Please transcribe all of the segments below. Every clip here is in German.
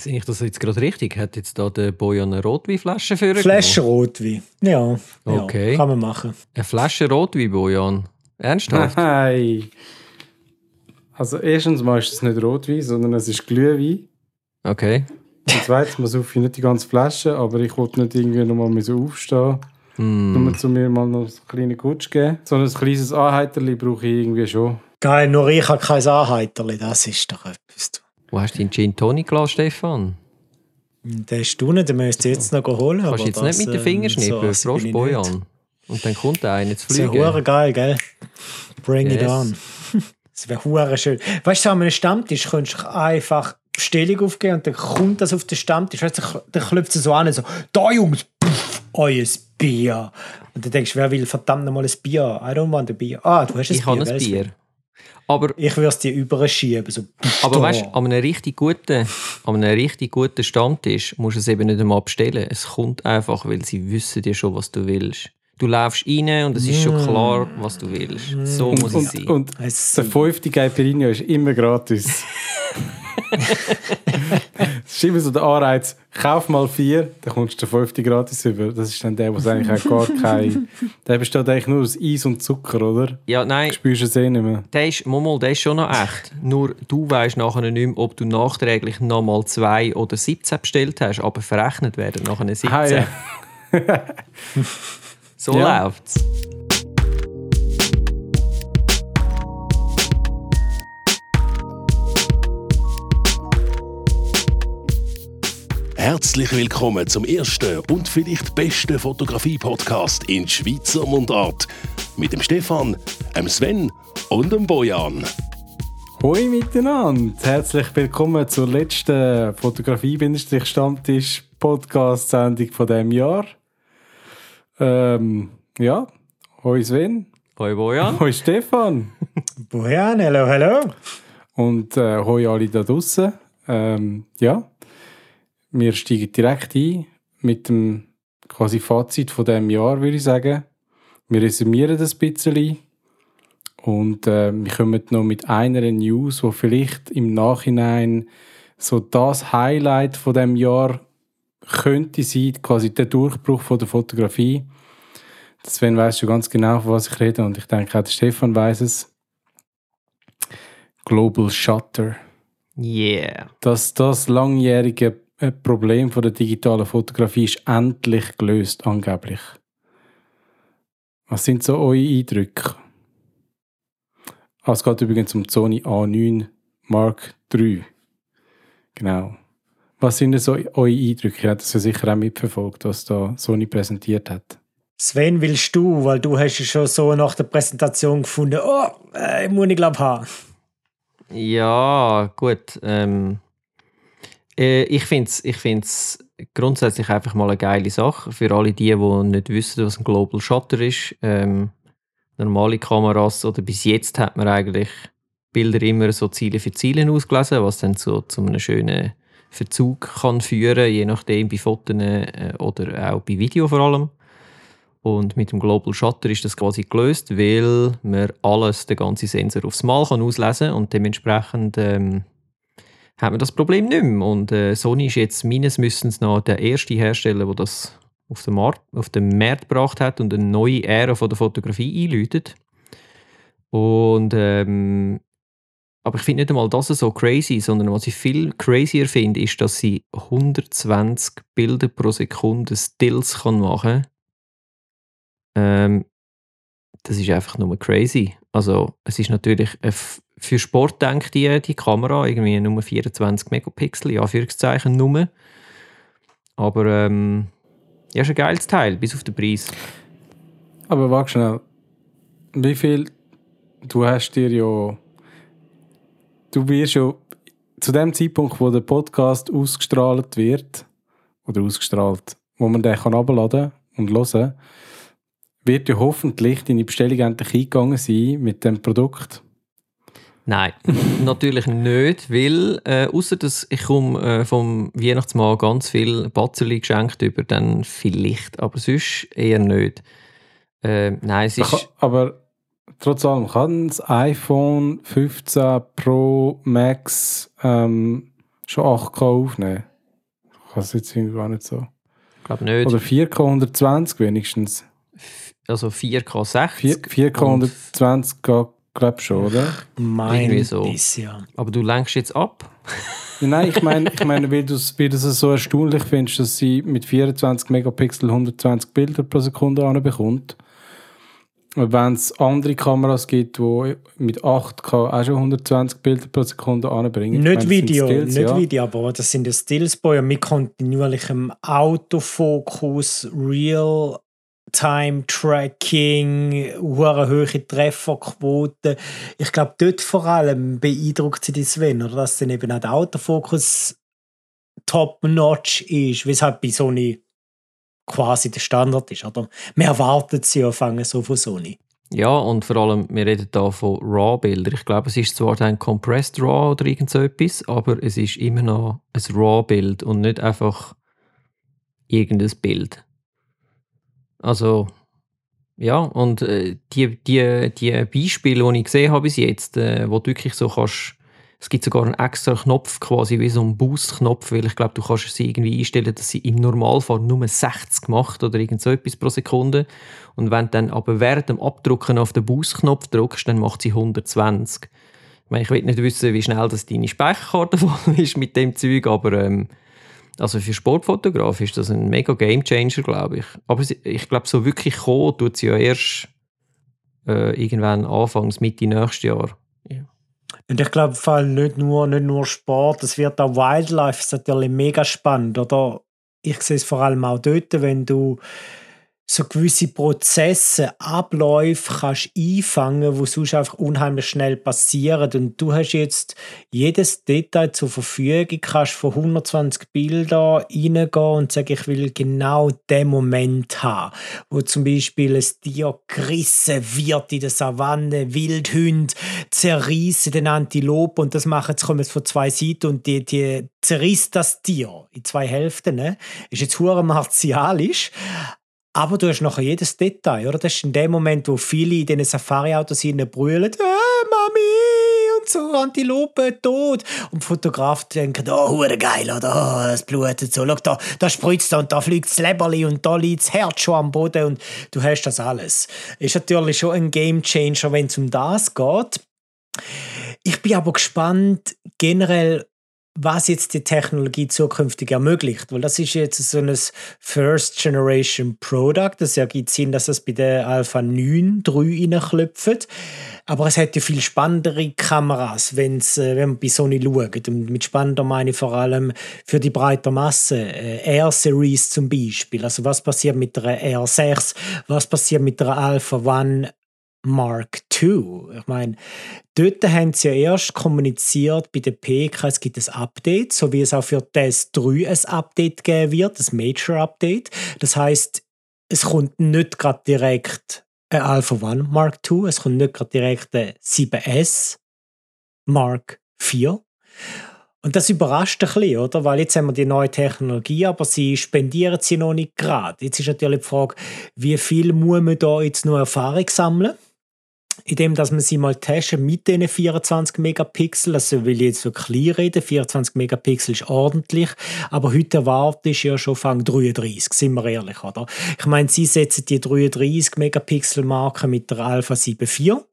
Sehe ich das jetzt gerade richtig? Hat jetzt da der Bojan eine Rotweinflasche für Flasche Rotwein. Ja, Okay. ja, kann man machen. Eine Flasche Rotwein, Bojan? Ernsthaft? Nein. Also erstens mal ist es nicht Rotwein, sondern es ist Glühwein. Okay. Und zweitens saufe ich nicht die ganze Flasche, aber ich wollte nicht irgendwie nochmal so aufstehen. Hm. Nur zu mir mal noch einen kleinen Kutsch geben. So ein kleines Anheiterli brauche ich irgendwie schon. Geil, nur ich habe kein Anheiterli, das ist doch etwas. Wo hast du deinen Gin Tonic gelassen, Stefan? Den hast du nicht, den müsst ihr jetzt noch holen. Kannst du jetzt nicht mit den ähm, Fingern so schnippen? ich Bojan. nicht. Und dann kommt der eine zu Das wäre fliegen. geil, gell? Bring it Yes. on. Das wäre hure schön. Weißt du, an einem Stammtisch könntest du einfach Bestellung aufgeben und dann kommt das auf den Stammtisch. Weißt du, dann klopft es so an, so, da Jungs, pff, euer Bier. Und dann denkst du, wer will verdammt nochmal ein Bier? I don't want a Bier. Ah, du hast ein Ich Bier. habe ein? Bier. Aber, Ich würde es dir überschieben. So, aber da. weißt du, an einem richtig guten, an einem richtig guten Stammtisch musst du es eben nicht einmal bestellen. Es kommt einfach, weil sie wissen dir schon, was du willst. Du läufst rein und es ist schon klar, was du willst. So muss es Und, sein. und Es der fünfte Caipirinha ist immer gratis. Es ist immer so der Anreiz, kauf mal vier, dann kommst du den fünften gratis über. Das ist dann der, wo eigentlich auch gar kein... Der besteht eigentlich nur aus Eis und Zucker, oder? ja, nein, Du spürst es eh nicht mehr. der ist, Momol, der ist schon noch echt. Nur du weißt nachher nicht mehr, ob du nachträglich nochmal zwei oder 17 bestellt hast, aber verrechnet werden nachher 17. Ah, ja. So Ja. läuft's. Herzlich willkommen zum ersten und vielleicht besten Fotografie-Podcast in Schweizer Mundart. Mit dem Stefan, dem Sven und dem Bojan. Hoi miteinander! Herzlich willkommen zur letzten Fotografie-Stammtisch-Podcast-Sendung von diesem Jahr. Ähm, ja, hoi Sven, Hoi Bojan. hoi Stefan Bojan, hello, hello. und äh, hoi alle da draußen. Ähm, ja, wir steigen direkt ein mit dem quasi Fazit von diesem Jahr, würde ich sagen. Wir resümieren das ein bisschen und äh, wir kommen noch mit einer News, wo vielleicht im Nachhinein so das Highlight von dem Jahr könnte sein, quasi der Durchbruch von der Fotografie. Sven weiß schon ganz genau, von was ich rede und ich denke auch der Stefan weiß es. Global Shutter. Yeah. Dass das langjährige äh, Problem von der digitalen Fotografie ist endlich gelöst, angeblich. Was sind so eure Eindrücke? Ah, es geht übrigens um Sony A9 Mark III. Genau. Was sind denn so eure Eindrücke? Ihr habt das ja sicher auch mitverfolgt, was da Sony präsentiert hat. Sven, willst du? Weil du hast ja schon so nach der Präsentation gefunden, oh, äh, muss ich glaube haben. Ja, gut. Ähm, äh, ich finde es ich find's grundsätzlich einfach mal eine geile Sache. Für alle die, die nicht wissen, was ein Global Shutter ist. Ähm, normale Kameras, oder bis jetzt hat man eigentlich Bilder immer so Ziele für Ziele ausgelesen, was dann so zu einem schönen Verzug kann führen, je nachdem bei Fotos äh, oder auch bei Video vor allem. Und mit dem Global Shutter ist das quasi gelöst, weil man alles, den ganzen Sensor aufs Mal kann auslesen kann und dementsprechend ähm, hat man das Problem nicht mehr. Und äh, Sony ist jetzt meines Wissens nach der erste Hersteller, der das auf den, Markt, auf den Markt gebracht hat und eine neue Ära von der Fotografie einläutet. Und ähm, aber ich finde nicht einmal das so crazy, sondern was ich viel crazier finde, ist, dass sie 120 Bilder pro Sekunde Stills kann machen ähm, das ist einfach nur crazy. Also es ist natürlich für Sport denkt die, die Kamera irgendwie nur 24 Megapixel, ja, Anführungszeichen nur. Aber ähm, ja, ist ein geiles Teil, bis auf den Preis. Aber warte schnell. Wie viel. Du hast dir ja. Du wirst ja. Zu dem Zeitpunkt, wo der Podcast ausgestrahlt wird, oder ausgestrahlt, wo man den kann abladen und hören, wird ja hoffentlich deine Bestellung endlich eingegangen sein mit dem Produkt. Nein, natürlich nicht, weil äh, außer dass ich komme äh, vom Weihnachtsmann ganz viel Batzerli geschenkt über, dann vielleicht, aber sonst eher nicht. Äh, nein, es ist Aber trotz allem, kann das iPhone 15 Pro Max ähm, schon 8K aufnehmen? Ich es jetzt irgendwie gar nicht so. Ich glaube nicht. Oder 4K 120 wenigstens. also 4K 60. 4, 4K 120 geht, glaube ich schon, oder? Mein so. Ja. Aber du lenkst jetzt ab. Ja, nein, ich meine, ich meine weil du es weil du es so erstaunlich findest, dass sie mit 24 Megapixel 120 Bilder pro Sekunde anbekommt. Und wenn es andere Kameras gibt, die mit 8K auch schon 120 Bilder pro Sekunde anbringen. Ich meine, Nicht sind Video, Skills, nicht ja. Video, aber das sind ja Stills, Boy, und mit kontinuierlichem Autofokus, Real-Time-Tracking, hure hohe Trefferquote. Ich glaube, dort vor allem beeindruckt sie die Sven, oder dass dann eben auch der Autofokus top-notch ist, weshalb bei Sony quasi der Standard ist, oder? Man erwartet sie ja so von Sony. Ja, und vor allem, wir reden da von RAW-Bildern. Ich glaube, es ist zwar dann Compressed RAW oder irgend so etwas, aber es ist immer noch ein RAW-Bild und nicht einfach irgendein Bild. Also, ja, und äh, die, die, die Beispiele, die ich gesehen habe bis jetzt, äh, wo du wirklich so kannst, es gibt sogar einen extra Knopf, quasi wie so ein Boost-Knopf, weil ich glaube, du kannst sie irgendwie einstellen, dass sie im Normalfall nur 60 macht oder irgend so etwas pro Sekunde. Und wenn du dann aber während dem Abdrucken auf den Boost-Knopf drückst, dann macht sie 120. Ich meine, ich will nicht wissen, wie schnell das deine Speicherkarte voll ist mit dem Zeug, aber ähm, also für Sportfotograf ist das ein mega Gamechanger, glaube ich. Aber ich glaube, so wirklich kommen tut sie ja erst äh, irgendwann Anfangs, Mitte nächstes Jahr. Und ich glaube, vor allem nicht nur, nicht nur Sport, es wird auch Wildlife ist natürlich mega spannend, oder? Ich sehe es vor allem auch dort, wenn du so gewisse Prozesse, Abläufe kannst einfangen, wo sonst einfach unheimlich schnell passieren. Und du hast jetzt jedes Detail zur Verfügung, kannst von 120 Bildern reingehen und sagen, ich will genau den Moment haben, wo zum Beispiel ein Tier gerissen wird in der Savanne, Wildhunde zerreißen den Antilopen und das machen sie kommen jetzt von zwei Seiten und die, die zerrisst das Tier in zwei Hälften. Ne? Ist jetzt hure martialisch, aber du hast nachher jedes Detail, oder? Das ist in dem Moment, wo viele in diesen Safari-Autos brüllen, äh, Mami und so, Antilope tot. Und Fotografen denken, oh, geil, oder? Oh, es blutet so. Schau, da, da spritzt und da fliegt das Leberli und da liegt das Herz schon am Boden und du hast das alles. Ist natürlich schon ein Gamechanger, wenn es um das geht. Ich bin aber gespannt, generell, was jetzt die Technologie zukünftig ermöglicht. Weil das ist jetzt so ein First Generation Product. Das ergibt Sinn, dass es bei der Alpha 9 3 reinklopft. Aber es ja viel spannendere Kameras, wenn's, äh, wenn man bei Sony schaut. Und mit spannender meine ich vor allem für die breite Masse. Äh, R-Series zum Beispiel. Also was passiert mit der R6? Was passiert mit der Alpha One Mark II. Ich meine, dort haben sie ja erst kommuniziert bei der PK, es gibt ein Update, so wie es auch für TES 3 ein Update geben wird, ein Major Update. Das heißt, es kommt nicht gerade direkt ein Alpha One Mark II, es kommt nicht gerade direkt ein 7S Mark IV. Und das überrascht ein bisschen, oder? Weil jetzt haben wir die neue Technologie, aber sie spendieren sie noch nicht gerade. Jetzt ist natürlich die Frage, wie viel muss man da jetzt noch Erfahrung sammeln? Indem dass man sie mal testen mit diesen 24 Megapixel. Also will ich jetzt so klein reden, 24 Megapixel ist ordentlich, aber heute erwarte ich ja schon Fang 33, sind wir ehrlich, oder? Ich meine, sie setzen die 33 Megapixel Marke mit der Alpha 7 IV.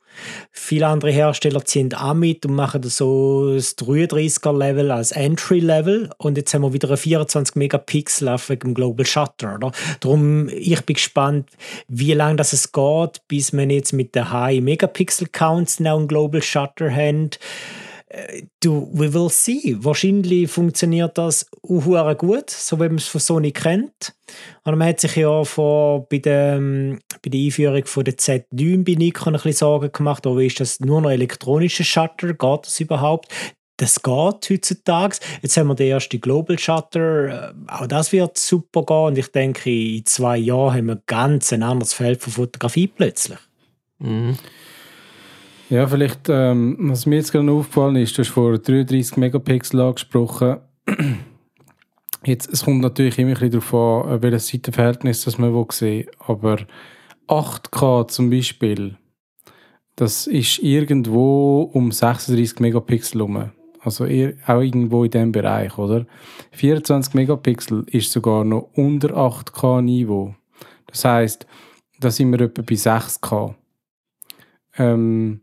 Viele andere Hersteller ziehen auch mit und machen so das 33er Level als Entry Level und jetzt haben wir wieder ein 24 Megapixel auf wegen dem Global Shutter. Oder? Darum, ich bin gespannt, wie lange das es geht, bis man jetzt mit den High Megapixel Counts noch einen Global Shutter haben. Äh, Du, we will see. Wahrscheinlich funktioniert das auch gut, so wie man es von Sony kennt. Und man hat sich ja vor, bei, der, bei der Einführung von der Z9 bei Nikon ein bisschen Sorgen gemacht, oh, ist das nur noch elektronischer Shutter? Geht das überhaupt? Das geht heutzutage. Jetzt haben wir den ersten Global Shutter. Äh, Auch das wird super gehen. Und ich denke, in zwei Jahren haben wir ganz ein anderes Feld von Fotografie plötzlich. Mhm. Ja, vielleicht, ähm, was mir jetzt gerade aufgefallen ist, du hast vor 33 Megapixel angesprochen. Jetzt, es kommt natürlich immer ein bisschen darauf an, welches Seitenverhältnis das man will sehen Aber 8K zum Beispiel, das ist irgendwo um 36 Megapixel herum. Also auch irgendwo in diesem Bereich, oder? 24 Megapixel ist sogar noch unter 8K-Niveau. Das heißt, da sind wir etwa bei 6K. Ähm,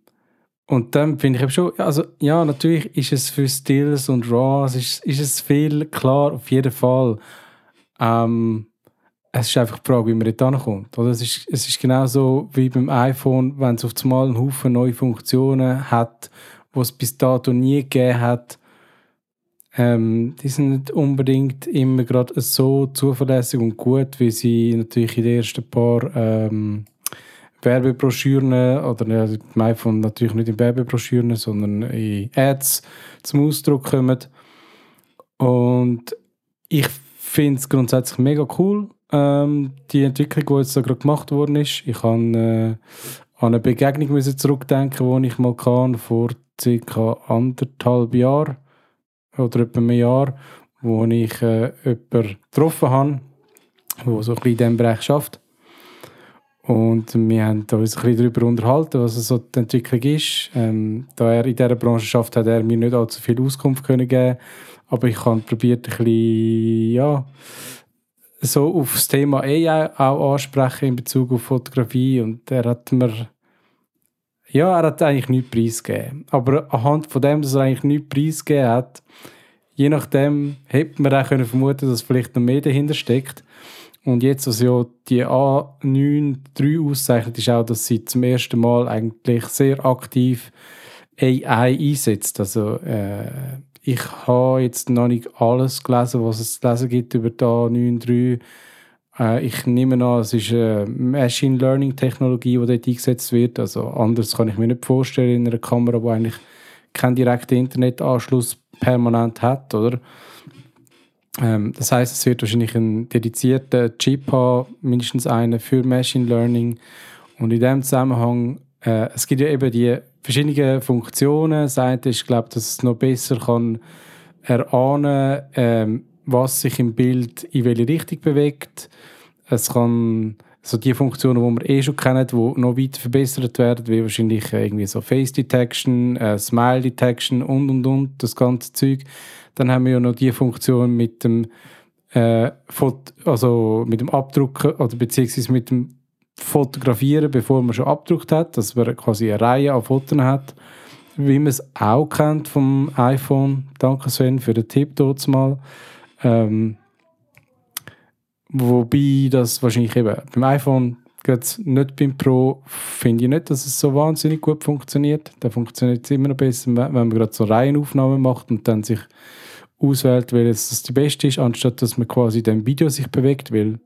und dann finde ich eben schon, also ja, natürlich ist es für Stills und RAWs ist, ist es viel klar, auf jeden Fall. Ähm, es ist einfach die Frage, wie man dort ankommt. Oder? Es, ist, es ist genauso wie beim iPhone, wenn es auf einmal einen Haufen neue Funktionen hat, die es bis dato nie gegeben hat. Ähm, die sind nicht unbedingt immer gerade so zuverlässig und gut, wie sie natürlich in den ersten paar ähm, Werbebroschüren oder ja, im iPhone natürlich nicht in Werbebroschüren, sondern in Ads zum Ausdruck kommen. Und ich finde es grundsätzlich mega cool, ähm, die Entwicklung, die jetzt da gerade gemacht worden ist. Ich habe äh, an eine Begegnung müssen zurückdenken, die ich mal kann, vor ca. anderthalb Jahren oder etwa einem Jahr, wo ich äh, jemanden getroffen habe, der so ein bisschen in diesem Bereich schafft. Und wir haben uns ein bisschen darüber unterhalten, was so die Entwicklung ist. Ähm, da er in dieser Branche schafft, hat er mir nicht allzu viel Auskunft können geben aber ich habe probiert, ein bisschen, ja, so auf das Thema AI auch ansprechen in Bezug auf Fotografie und er hat mir ja, er hat eigentlich nichts preisgegeben. Aber anhand von dem, dass er eigentlich nichts preisgegeben hat, je nachdem hätte man auch können vermuten dass vielleicht noch mehr dahinter steckt. Und jetzt, was ja die A93 auszeichnet, ist auch, dass sie zum ersten Mal eigentlich sehr aktiv AI einsetzt. Also äh, ich habe jetzt noch nicht alles gelesen, was es zu lesen gibt über die A93. Äh, ich nehme an, es ist eine Machine Learning Technologie, die dort eingesetzt wird. Also anders kann ich mir nicht vorstellen in einer Kamera, die eigentlich keinen direkten Internetanschluss permanent hat, oder? Ähm, das heißt, es wird wahrscheinlich einen dedizierten Chip haben, mindestens einen für Machine Learning. Und in dem Zusammenhang, äh, es gibt ja eben die verschiedene Funktionen. Das eine ist, glaube dass es noch besser kann erahnen, ähm, was sich im Bild in welche Richtung bewegt. Es kann so die Funktionen, die wir eh schon kennen, die noch weiter verbessert werden, wie wahrscheinlich irgendwie so Face Detection, äh, Smile Detection und und und das ganze Zeug. Dann haben wir ja noch die Funktion mit dem äh, also mit dem Abdrucken oder beziehungsweise mit dem fotografieren, bevor man schon abgedruckt hat, dass man quasi eine Reihe an Fotos hat, wie man es auch kennt vom iPhone. Danke Sven für den Tipp dort mal. Ähm, wobei das wahrscheinlich eben beim iPhone nicht beim Pro finde ich nicht, dass es so wahnsinnig gut funktioniert. Da funktioniert es immer noch besser, wenn man gerade so Reihenaufnahmen macht und dann sich auswählt, welches das die beste ist, anstatt dass man quasi dem Video sich bewegt, weil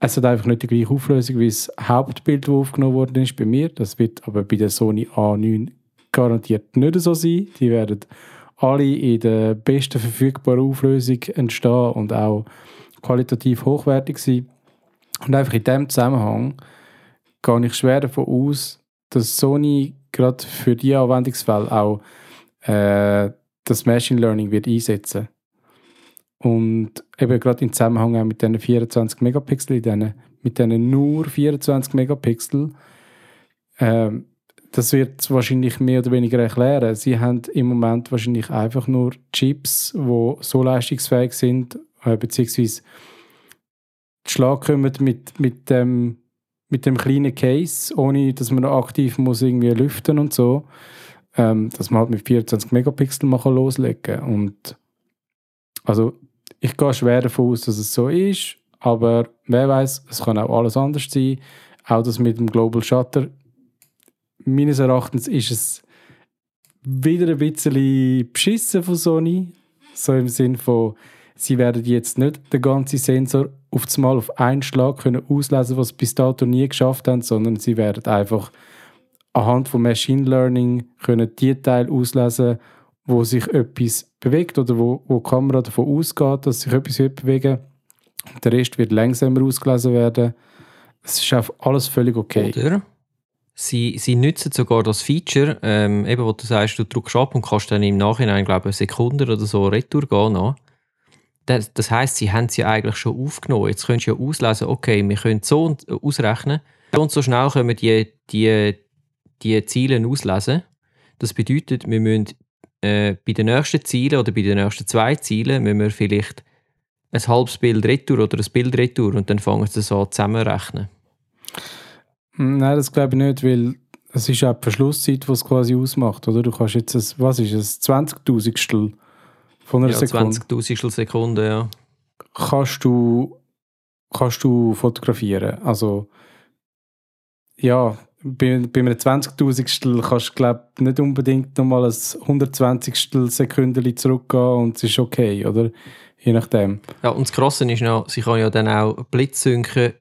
es hat einfach nicht die gleiche Auflösung wie das Hauptbild, das aufgenommen worden ist bei mir. Das wird aber bei der Sony A9 garantiert nicht so sein. Die werden alle in der besten verfügbaren Auflösung entstehen und auch qualitativ hochwertig sein. Und einfach in diesem Zusammenhang gehe ich schwer davon aus, dass Sony gerade für die Anwendungsfälle auch äh, das Machine Learning wird einsetzen. Und eben gerade im Zusammenhang auch mit diesen 24 Megapixel, denen, mit diesen nur 24 Megapixel, ähm, das wird wahrscheinlich mehr oder weniger erklären. Sie haben im Moment wahrscheinlich einfach nur Chips, die so leistungsfähig sind, äh, beziehungsweise Schlag kommen mit, mit, dem, mit dem kleinen Case, ohne dass man aktiv muss irgendwie lüften und so, ähm, dass man halt mit 24 Megapixel mal loslegen. Und also ich gehe schwer davon aus, dass es so ist, aber wer weiß, es kann auch alles anders sein. Auch das mit dem Global Shutter. Meines Erachtens ist es wieder ein bisschen beschissen von Sony. So im Sinn von, sie werden jetzt nicht den ganzen Sensor auf einmal auf einen Schlag können auslesen, was sie bis dato nie geschafft haben, sondern sie werden einfach anhand von Machine Learning können die Teile auslesen wo sich etwas bewegt oder wo, wo die Kamera davon ausgeht, dass sich etwas wird bewegen Der Rest wird langsamer ausgelesen werden. Es ist auf alles völlig okay. Oder sie, sie nutzen sogar das Feature, ähm, eben wo du sagst, du drückst ab und kannst dann im Nachhinein, glaube ich, Sekunden oder so retour gehen. Noch. Das, das heisst, sie haben sie eigentlich schon aufgenommen. Jetzt könntest du ja auslesen, okay, wir können so ausrechnen, so und so schnell wir die, die, die Ziele auslesen. Das bedeutet, wir müssen äh, bei den nächsten Zielen oder bei den nächsten zwei Zielen müssen wir vielleicht ein halbes Bild retour oder ein Bild retour und dann fangen sie so zusammenrechnen. Hm, Nein, das glaube ich nicht, weil es ist auch die Verschlusszeit, die es quasi ausmacht, oder? Du kannst jetzt, ein, was ist es, 20'000 von einer Ja, Sekunde, 20'000 Sekunden, ja. kannst du, kannst du fotografieren. Also, ja, bei, bei einem 20'000 kannst du, glaube nicht unbedingt nochmal ein 120 Sekündchen zurückgehen und es ist okay, oder? Je nachdem. Ja, und das Krasse ist noch, sie kann ja dann auch Blitzsynken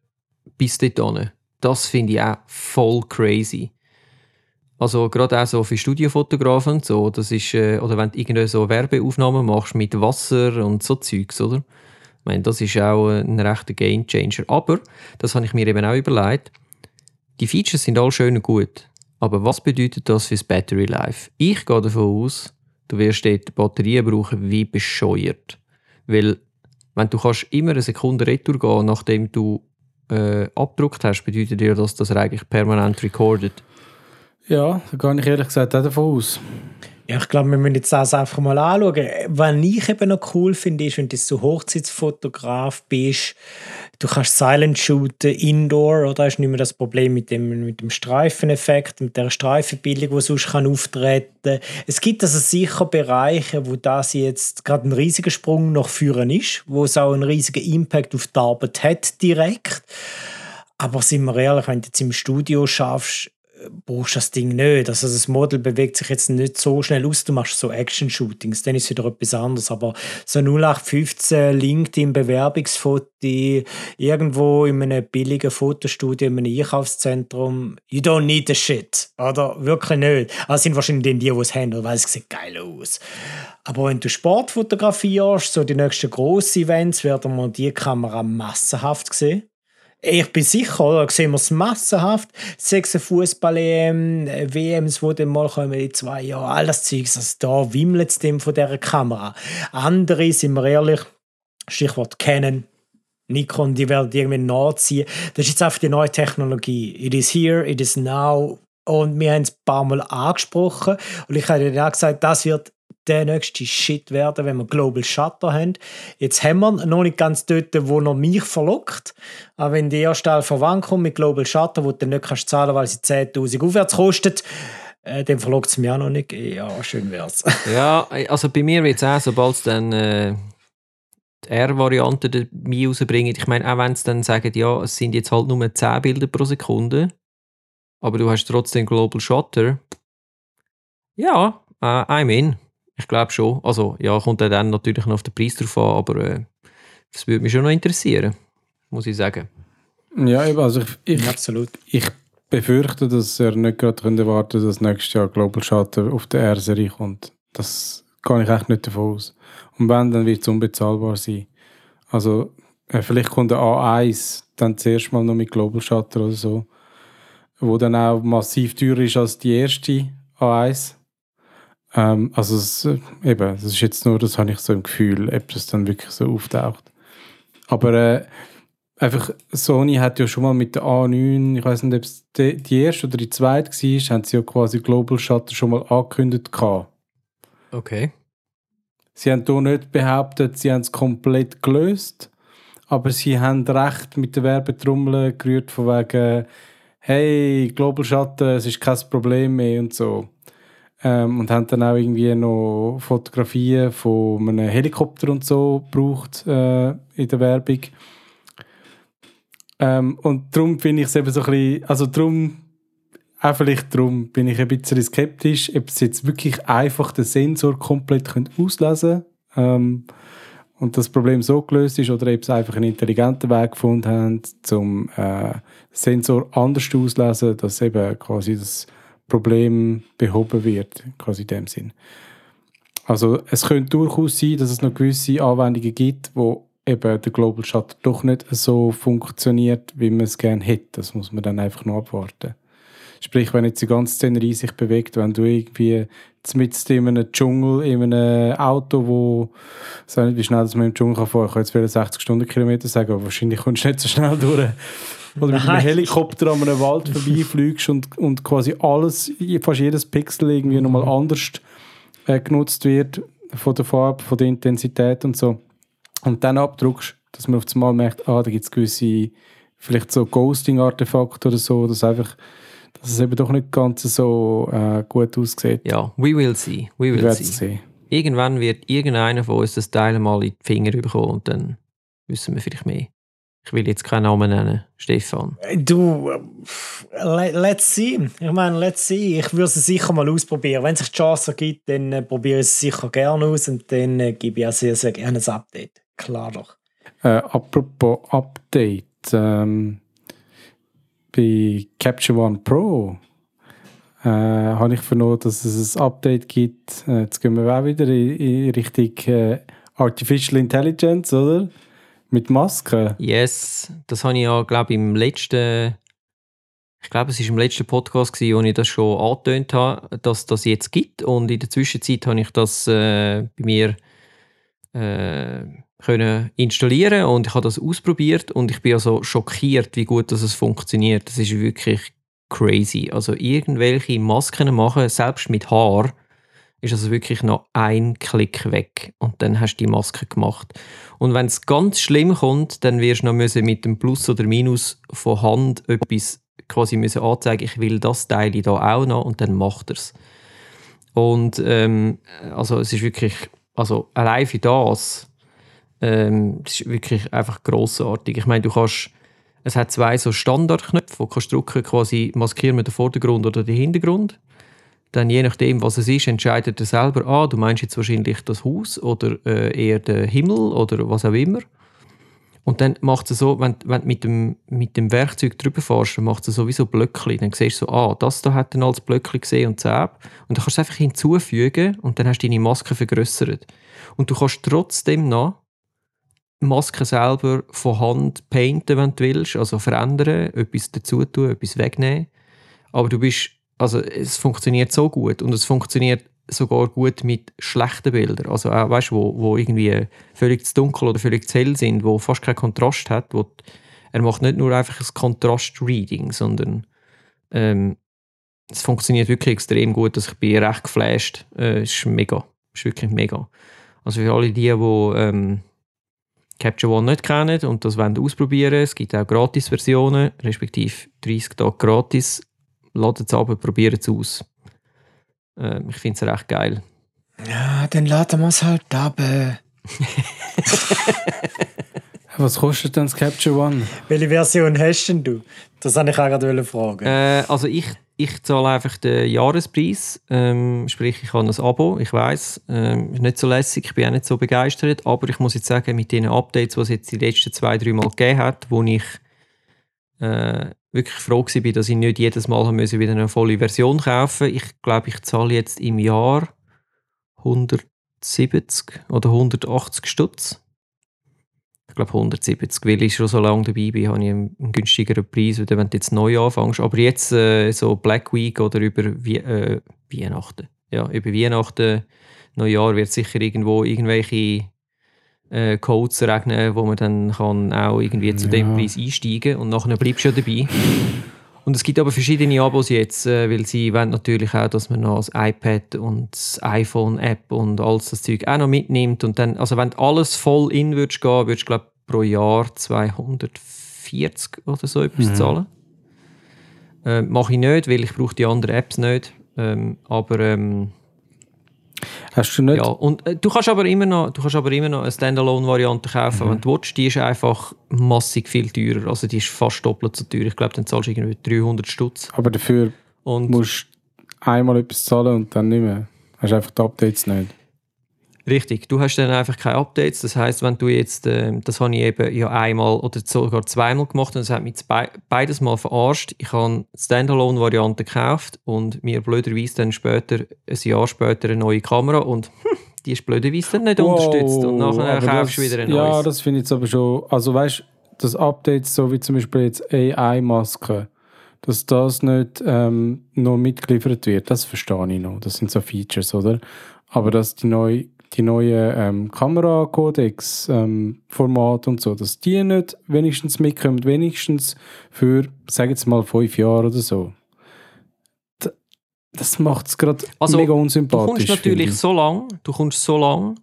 bis dorthin. Das finde ich auch voll crazy. Also gerade auch so für Studiofotografen so, das ist, äh, oder wenn du irgendeine so Werbeaufnahmen machst mit Wasser und so Zeugs, oder? Ich meine, das ist auch ein rechter Gamechanger. Aber, das habe ich mir eben auch überlegt, die Features sind all schön und gut, aber was bedeutet das fürs Battery Life? Ich gehe davon aus, du wirst dort Batterien brauchen wie bescheuert. Weil, wenn du kannst immer eine Sekunde retour gehen, nachdem du äh, abgedruckt hast, bedeutet dir das, dass er eigentlich permanent recordet. Ja, da gehe ich ehrlich gesagt auch davon aus. Ja, ich glaube, wir müssen jetzt das einfach mal anschauen. Was ich eben noch cool finde, ist, wenn du so Hochzeitsfotograf bist, du kannst Silent shooten, Indoor, oder? Hast nicht mehr das Problem mit dem, mit dem Streifeneffekt, mit der Streifenbildung, die sonst kann auftreten Es gibt also sicher Bereiche, wo das jetzt gerade ein riesiger Sprung nach führen ist, wo es auch einen riesigen Impact auf die Arbeit hat direkt. Aber sind wir ehrlich, wenn du jetzt im Studio schaffst, brauchst das Ding nicht. Also das Model bewegt sich jetzt nicht so schnell aus. Du machst so Action-Shootings, dann ist wieder etwas anderes. Aber so 0815 LinkedIn-Bewerbungsfoto irgendwo in einem billigen Fotostudio, in einem Einkaufszentrum, you don't need the shit. Oder? Wirklich nicht. Also sind wahrscheinlich die, die es haben, weil es sieht geil aus. Aber wenn du Sport fotografierst, so die nächsten grossen Events, werden wir die Kamera massenhaft sehen. Ich bin sicher, oder? sehen wir es massenhaft. Sechs Fußball-EM, WMs, die dann mal kommen in zwei Jahren, all das Zeugs. Also da wimmelt es dem von dieser Kamera. Andere, sind wir ehrlich, Stichwort Canon, Nikon, die werden irgendwie nachziehen. Das ist jetzt einfach die neue Technologie. It is here, it is now. Und wir haben es ein paar Mal angesprochen. Und ich habe dann auch gesagt, das wird der nächste Shit werden, wenn wir Global Shutter haben. Jetzt haben wir noch nicht ganz dort, wo noch mich verlockt. Aber wenn die erste Alpha One kommt mit Global Shutter, wo du dann nicht kannst zahlen weil sie 10.000 aufwärts kostet, äh, dann verlockt es mich auch noch nicht. Ja, schön wär's. Ja, also bei mir wird es auch, sobald es dann äh, die R-Variante dabei rausbringen, ich meine, auch wenn sie dann sagen, ja, es sind jetzt halt nur 10 Bilder pro Sekunde, aber du hast trotzdem Global Shutter. Ja, äh, I'm in. Ich glaube schon. Also, ja, kommt ja dann natürlich noch auf den Preis drauf an, aber äh, das würde mich schon noch interessieren, muss ich sagen. Ja, eben, also ich, ich, Absolut. ich befürchte, dass er nicht gerade könnte warten dass nächstes Jahr Global Shutter auf der R-Serie kommt. Das kann ich echt nicht davon aus. Und wenn, dann wird es unbezahlbar sein. Also, äh, vielleicht kommt der A1 dann zuerst mal noch mit Global Shutter oder so, wo dann auch massiv teurer ist als die erste A1. Ähm, also, es, äh, eben, das ist jetzt nur, das habe ich so im Gefühl, ob das dann wirklich so auftaucht. Aber äh, einfach, Sony hat ja schon mal mit der A9, ich weiß nicht, ob es die, die erste oder die zweite war, haben sie ja quasi Global Shutter schon mal angekündigt gehabt. Okay. Sie haben hier nicht behauptet, sie haben es komplett gelöst, aber sie haben recht mit der Werbetrommel gerührt von wegen hey, Global Shutter, es ist kein Problem mehr und so. Ähm, und haben dann auch irgendwie noch Fotografien von einem Helikopter und so gebraucht äh, in der Werbung. Ähm, und darum finde ich es eben so ein bisschen, also darum, auch vielleicht darum bin ich ein bisschen skeptisch, ob sie jetzt wirklich einfach den Sensor komplett auslesen können ähm, und das Problem so gelöst ist oder ob sie einfach einen intelligenten Weg gefunden haben, zum äh, Sensor anders auslesen, dass eben quasi das Problem behoben wird, quasi in dem Sinn. Also es könnte durchaus sein, dass es noch gewisse Anwendungen gibt, wo eben der Global Shutter doch nicht so funktioniert, wie man es gerne hätte. Das muss man dann einfach noch abwarten. Sprich, wenn jetzt die ganze Szenerie sich bewegt, wenn du irgendwie mit in einem Dschungel, in einem Auto, wo, ich weiß nicht, wie schnell das man im Dschungel kann fahren kann, ich kann jetzt 60 Stundenkilometer sagen, aber wahrscheinlich kommst du nicht so schnell durch. Oder mit einem. Helikopter an einem Wald vorbeifliegst und, und quasi alles, fast jedes Pixel irgendwie nochmal anders äh, genutzt wird, von der Farbe, von der Intensität und so, und dann abdruckst, dass man auf einmal merkt, ah, da gibt es gewisse, vielleicht so Ghosting-Artefakte oder so, dass einfach, dass es eben doch nicht ganz so äh, gut aussieht. Ja, we will see. We Wir will werden see. es sehen. Irgendwann wird irgendeiner von uns das Teil mal in die Finger bekommen und dann wissen wir vielleicht mehr. Ich will jetzt keinen Namen nennen. Stefan. Du, äh, le- let's see. Ich meine, let's see. Ich würde es sicher mal ausprobieren. Wenn sich die Chance ergibt, dann äh, probiere ich es sicher gerne aus und dann äh, gebe ich auch sehr, sehr gerne ein Update. Klar doch. Äh, apropos Update, ähm, bei Capture One Pro äh, habe ich vernommen, dass es ein Update gibt. Äh, jetzt gehen wir auch wieder in, in Richtung äh, Artificial Intelligence, oder? Mit Masken. Yes, das habe ich ja, glaube ich, im letzten. Ich glaube, es war im letzten Podcast, gewesen, wo ich das schon angetönt habe, dass das jetzt gibt. Und in der Zwischenzeit habe ich das äh, bei mir äh, können installieren und ich habe das ausprobiert und ich bin also schockiert, wie gut das es funktioniert. Das ist wirklich crazy. Also irgendwelche Masken machen, selbst mit Haar, ist also wirklich noch ein Klick weg und dann hast du die Maske gemacht. Und wenn es ganz schlimm kommt, dann wirst du noch müssen mit dem Plus oder Minus von Hand etwas quasi müssen anzeigen, ich will das Teil da auch noch und dann macht er es. Und ähm, also es ist wirklich, also allein für das, ähm, das ist wirklich einfach grossartig. Ich meine, du kannst, es hat zwei so Standardknöpfe, wo kannst drücken, quasi maskieren wir den Vordergrund oder den Hintergrund. Dann je nachdem, was es ist, entscheidet er selber, ah, du meinst jetzt wahrscheinlich das Haus oder äh, eher den Himmel oder was auch immer. Und dann macht es so, wenn, wenn du mit dem, mit dem Werkzeug drüber fährst, dann macht es sowieso Blöckchen. Dann siehst du so, ah, das da hat dann als Blöckchen gesehen und Zäb. Und dann kannst du es einfach hinzufügen und dann hast du deine Maske vergrößert. Und du kannst trotzdem noch die Maske selber von Hand painten, wenn du willst, also verändern, etwas dazu tun, etwas wegnehmen. Aber du bist, also es funktioniert so gut und es funktioniert sogar gut mit schlechten Bildern. Also auch, weißt, wo, wo irgendwie völlig zu dunkel oder völlig zu hell sind, wo fast keinen Kontrast hat. Wo er macht nicht nur einfach ein Kontrast-Reading, sondern ähm, es funktioniert wirklich extrem gut. Also ich bin recht geflasht. Äh, ist mega. Ist wirklich mega. Also für alle die, die ähm, Capture One nicht kennen und das wollen ausprobieren, es gibt auch Gratis-Versionen, respektive 30 Tage gratis. Ladet es ab, probiert es aus. Ähm, ich finde es recht geil. Ja, dann laden wir es halt ab. äh. Was kostet denn das Capture One? Welche Version hast denn du? Das wollte ich auch gerade fragen. Äh, also ich, ich zahle einfach den Jahrespreis, ähm, sprich ich habe ein Abo, ich weiß, ähm, ist nicht so lässig, ich bin auch nicht so begeistert, aber ich muss jetzt sagen, mit den Updates, die es jetzt die letzten zwei, drei Mal gegeben hat, wo ich äh, wirklich froh war, dass ich nicht jedes Mal wieder eine volle Version kaufen Ich glaube, ich zahle jetzt im Jahr 170 oder 180 Stutz. Ich glaube 170, weil ich schon so lange dabei bin, habe ich einen, günstigeren Preis, wenn du jetzt neu anfängst. Aber jetzt äh, so Black Week oder über Wie äh, Weihnachten, ja, über Weihnachten, Neujahr wird sicher irgendwo irgendwelche äh, Codes regnen, wo man dann kann auch irgendwie zu dem Ja. Preis einsteigen und nachher bleibst du ja dabei. Und es gibt aber verschiedene Abos jetzt, äh, weil sie wollen natürlich auch, dass man noch das iPad und das iPhone-App und alles das Zeug auch noch mitnimmt. Und dann, also wenn alles voll in würdest gehen, würdest du glaube pro Jahr 240 oder so etwas Mhm. zahlen. Äh, Mache ich nicht, weil ich brauche die anderen Apps nicht. Ähm, aber ähm, Hast du nicht? ja, und äh, du kannst aber immer noch, du kannst aber immer noch eine Standalone-Variante kaufen, Mhm. wenn du willst. Die ist einfach massig viel teurer. Also die ist fast doppelt so teuer. Ich glaube, dann zahlst du irgendwie 300 Stutz. Aber dafür Und musst du einmal etwas zahlen und dann nicht mehr. Hast einfach die Updates nicht. Richtig, du hast dann einfach keine Updates. Das heißt, wenn du jetzt, ähm, das habe ich eben ja einmal oder sogar zweimal gemacht und das hat mich bei, beides mal verarscht. Ich habe Standalone-Variante gekauft und mir blöderweise dann später, ein Jahr später, eine neue Kamera und hm, die ist blöderweise dann nicht unterstützt und nachher kaufst du wieder ein Ja, neues. das finde ich jetzt aber schon. Also weißt du, das Update, so wie zum Beispiel jetzt AI-Masken, dass das nicht ähm, noch mitgeliefert wird, das verstehe ich noch. Das sind so Features, oder? Aber dass die neue die neuen ähm, Kamera-Codex, ähm, Format und so, dass die nicht wenigstens mitkommen, wenigstens für, sag jetzt mal, fünf Jahre oder so. D das macht es gerade Also, mega Du unsympathisch. kommst finde natürlich ich. so lang, du kommst so lang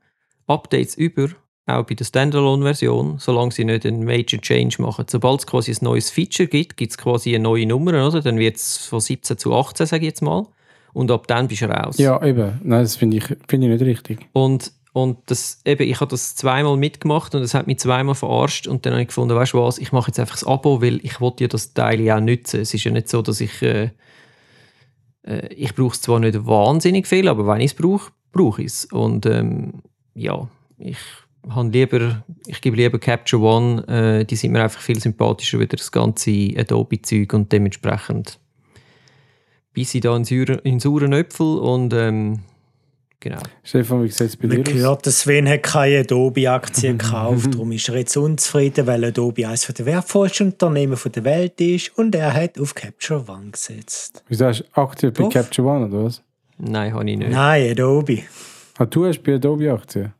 Updates über, auch bei der Standalone-Version, solange sie nicht einen Major Change machen. Sobald es quasi ein neues Feature gibt, gibt es quasi eine neue Nummer, oder? Dann wird es von 17 zu 18, sage ich jetzt mal. Und ab dann bist du raus. Ja, eben. Nein, das finde ich, finde ich nicht richtig. Und, und das, eben, ich habe das zweimal mitgemacht und es hat mich zweimal verarscht und dann habe ich gefunden, weißt du was, ich mache jetzt einfach das Abo, weil ich wollte ja das Teil ja auch nutzen. Es ist ja nicht so, dass ich äh, äh, ich brauche es zwar nicht wahnsinnig viel, aber wenn ich es brauche, brauche ich es. Und ähm, ja, ich habe lieber, ich gebe lieber Capture One, äh, die sind mir einfach viel sympathischer wie das ganze Adobe-Zeug und dementsprechend beiße ich da in, sauren- in sauren Äpfel und ähm, genau. Stefan, wie sieht es bei dir Man aus? gehört, der Sven hat keine Adobe-Aktien gekauft, darum ist er jetzt unzufrieden, weil Adobe eines der wertvollsten Unternehmen der Welt ist und er hat auf Capture One gesetzt. Wieso hast du aktiv bei. Capture One oder was? Nein, habe ich nicht. Nein, Adobe. Ah, du hast bei Adobe Aktien?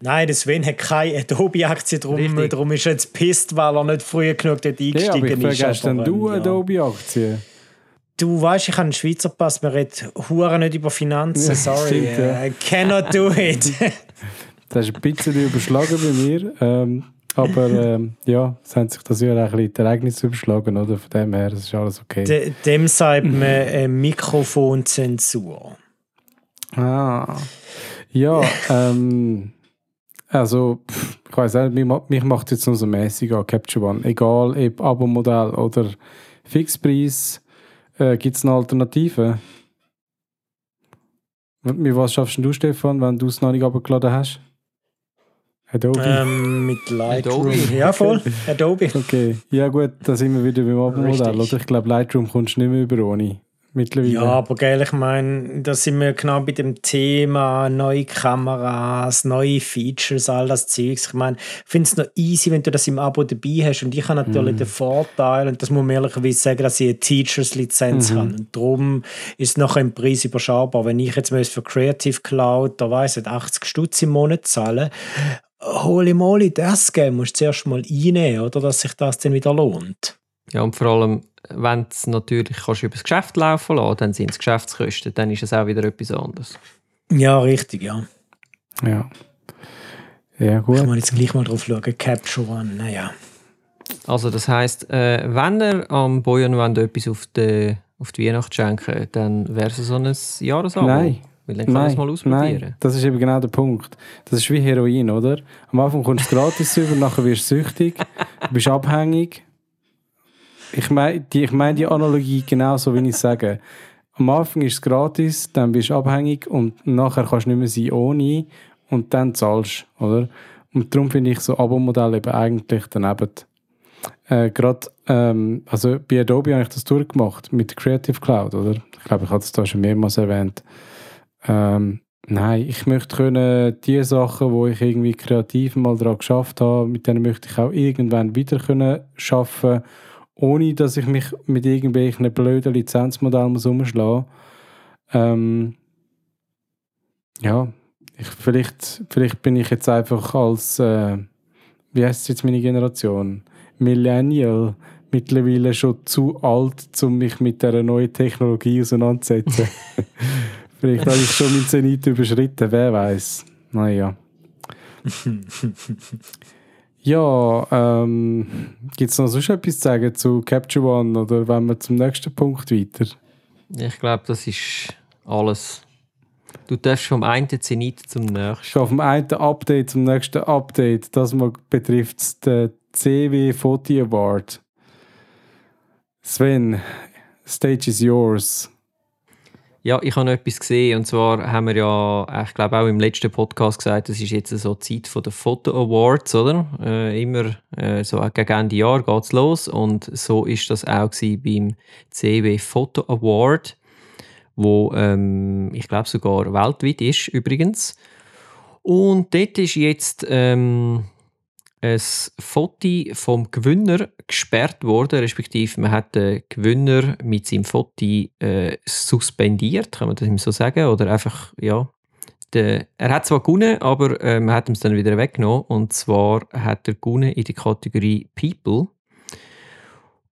Nein, der Sven hat keine Adobe-Aktie, darum, Richtig. darum ist er jetzt pisst, weil er nicht früher genug dort Ja, aber ich eingestiegen ist. hast denn aber, du ähm, ja. Adobe Aktien? Du weißt, ich habe einen Schweizer Pass, man redet nicht über Finanzen, Ja, sorry. stimmt, ja. I cannot do it. Das ist ein bisschen überschlagen bei mir. Ähm, aber ähm, ja, es haben sich das Jahr auch ein bisschen die Ereignisse überschlagen, oder? Von dem her, das ist alles okay. De, dem sagt man äh, Mikrofonzensur. Ah. Ja, ähm, also, pff, ich weiß nicht, mich, mich macht jetzt nur so mäßig an Capture One. Egal, ob Abo-Modell oder Fixpreis, äh, gibt es eine Alternative? Mit was schaffst du, Stefan, wenn du es noch nicht abgeladen hast? Adobe? Ähm, mit Lightroom. Adobe. Ja, voll. Adobe. Okay, ja gut, da sind wir wieder beim Abo-Modell? Ich glaube, Lightroom kommst du nicht mehr über ohne. Mittlerweile. Ja, aber geil, ich meine, da sind wir genau bei dem Thema neue Kameras, neue Features, all das Zeugs. Ich meine, ich finde es noch easy, wenn du das im Abo dabei hast. Und ich habe natürlich den Vorteil, und das muss man ehrlicherweise sagen, dass ich eine Teachers-Lizenz habe. Und darum ist es nachher im Preis überschaubar. Wenn ich jetzt müsste für Creative Cloud, da weiss ich, 80 Stutz im Monat zahlen, holy moly, das Game musst du zuerst mal einnehmen, oder, dass sich das dann wieder lohnt. Ja, und vor allem, wenn du es natürlich kannst du über das Geschäft laufen lassen, dann sind es Geschäftskosten, dann ist es auch wieder etwas anderes. Ja, richtig, ja. Ja, ja gut. Ich muss jetzt gleich mal drauf schauen. Capture One, naja. Also das heisst, äh, wenn ihr am Bojan wollt, etwas auf die, auf die Weihnacht schenken dann wäre es so ein Jahresabo. Nein. Weil dann kann man es mal ausprobieren. Nein, das ist eben genau der Punkt. Das ist wie Heroin, oder? Am Anfang kommst du gratis über, nachher wirst du süchtig, du bist abhängig. Ich meine die, ich mein die Analogie genauso, wie ich es sage. Am Anfang ist es gratis, dann bist du abhängig und nachher kannst du nicht mehr sein ohne und dann zahlst du, oder? Und darum finde ich so Abo-Modell eben eigentlich daneben. Äh, Gerade, ähm, also bei Adobe habe ich das durchgemacht mit Creative Cloud, oder? Ich glaube, ich habe das da schon mehrmals erwähnt. Ähm, nein, ich möchte können die Sachen, wo ich irgendwie kreativ mal daran geschafft habe, mit denen möchte ich auch irgendwann wieder können schaffen, ohne dass ich mich mit irgendwelchen blöden Lizenzmodellen muss umschlagen. Ähm, ja, ich, vielleicht, vielleicht bin ich jetzt einfach als, äh, wie heißt jetzt meine Generation? Millennial mittlerweile schon zu alt, um mich mit der neuen Technologie auseinanderzusetzen. Vielleicht habe ich schon meinen Zenit überschritten, wer weiß. Naja. ja, ähm, gibt es noch sonst etwas zu sagen zu Capture One oder wenn wir zum nächsten Punkt weiter? Ich glaube, das ist alles. Du darfst vom einen Zenit zum nächsten. Dem einen Update zum nächsten Update. Das mal betrifft den CW Photo Award. Sven, Stage is yours. Ja, ich habe noch etwas gesehen und zwar haben wir ja, ich glaube auch im letzten Podcast gesagt, das ist jetzt so die Zeit der Photo Awards, oder? Äh, immer äh, so gegen Ende Jahr geht's los und so ist das auch beim CW Photo Award, wo ähm, ich glaube sogar weltweit ist übrigens. Und dort ist jetzt ähm, ein Foto vom Gewinner gesperrt worden, respektive man hat den Gewinner mit seinem Foto äh, suspendiert, kann man das ihm so sagen, oder einfach, ja, der, er hat zwar gewonnen, aber äh, man hat ihm es dann wieder weggenommen, und zwar hat er gewonnen in der Kategorie People.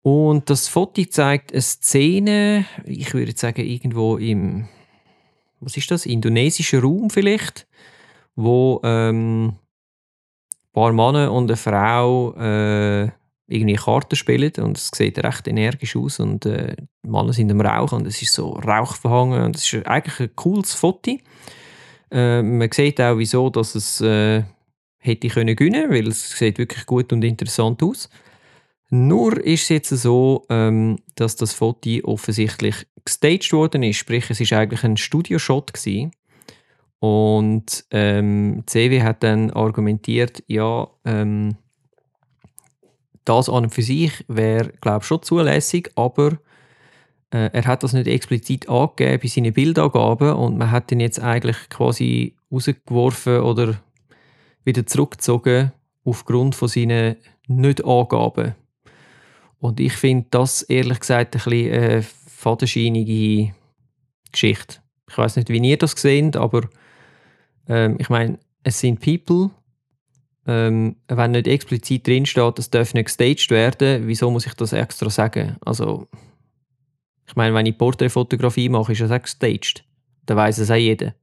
Und das Foto zeigt eine Szene, ich würde sagen, irgendwo im, was ist das, indonesischen Raum vielleicht, wo ähm, paar Männer und eine Frau äh, irgendwie Karten spielen und es sieht recht energisch aus und äh, die Männer sind am Rauchen und es ist so rauchverhangen und es ist eigentlich ein cooles Foto. Äh, man sieht auch, wieso dass es äh, hätte können gewinnen, weil es sieht wirklich gut und interessant aus. Nur ist es jetzt so, ähm, dass das Foto offensichtlich gestaged worden ist, sprich es ist eigentlich ein Studioshot gewesen. Und ähm, CW hat dann argumentiert, ja, ähm, das an und für sich wäre, glaube ich, schon zulässig, aber äh, er hat das nicht explizit angegeben bei seinen Bildangaben und man hat ihn jetzt eigentlich quasi rausgeworfen oder wieder zurückgezogen aufgrund von seinen Nicht-Angaben. Und ich finde das ehrlich gesagt ein bisschen eine fadenscheinige Geschichte. Ich weiß nicht, wie ihr das seht, aber ähm, ich meine, es sind People. Ähm, wenn nicht explizit drinsteht, das darf nicht gestaged werden, wieso muss ich das extra sagen? Also, ich meine, wenn ich Porträtfotografie mache, ist das auch gestaged. Dann weiß es auch jeder.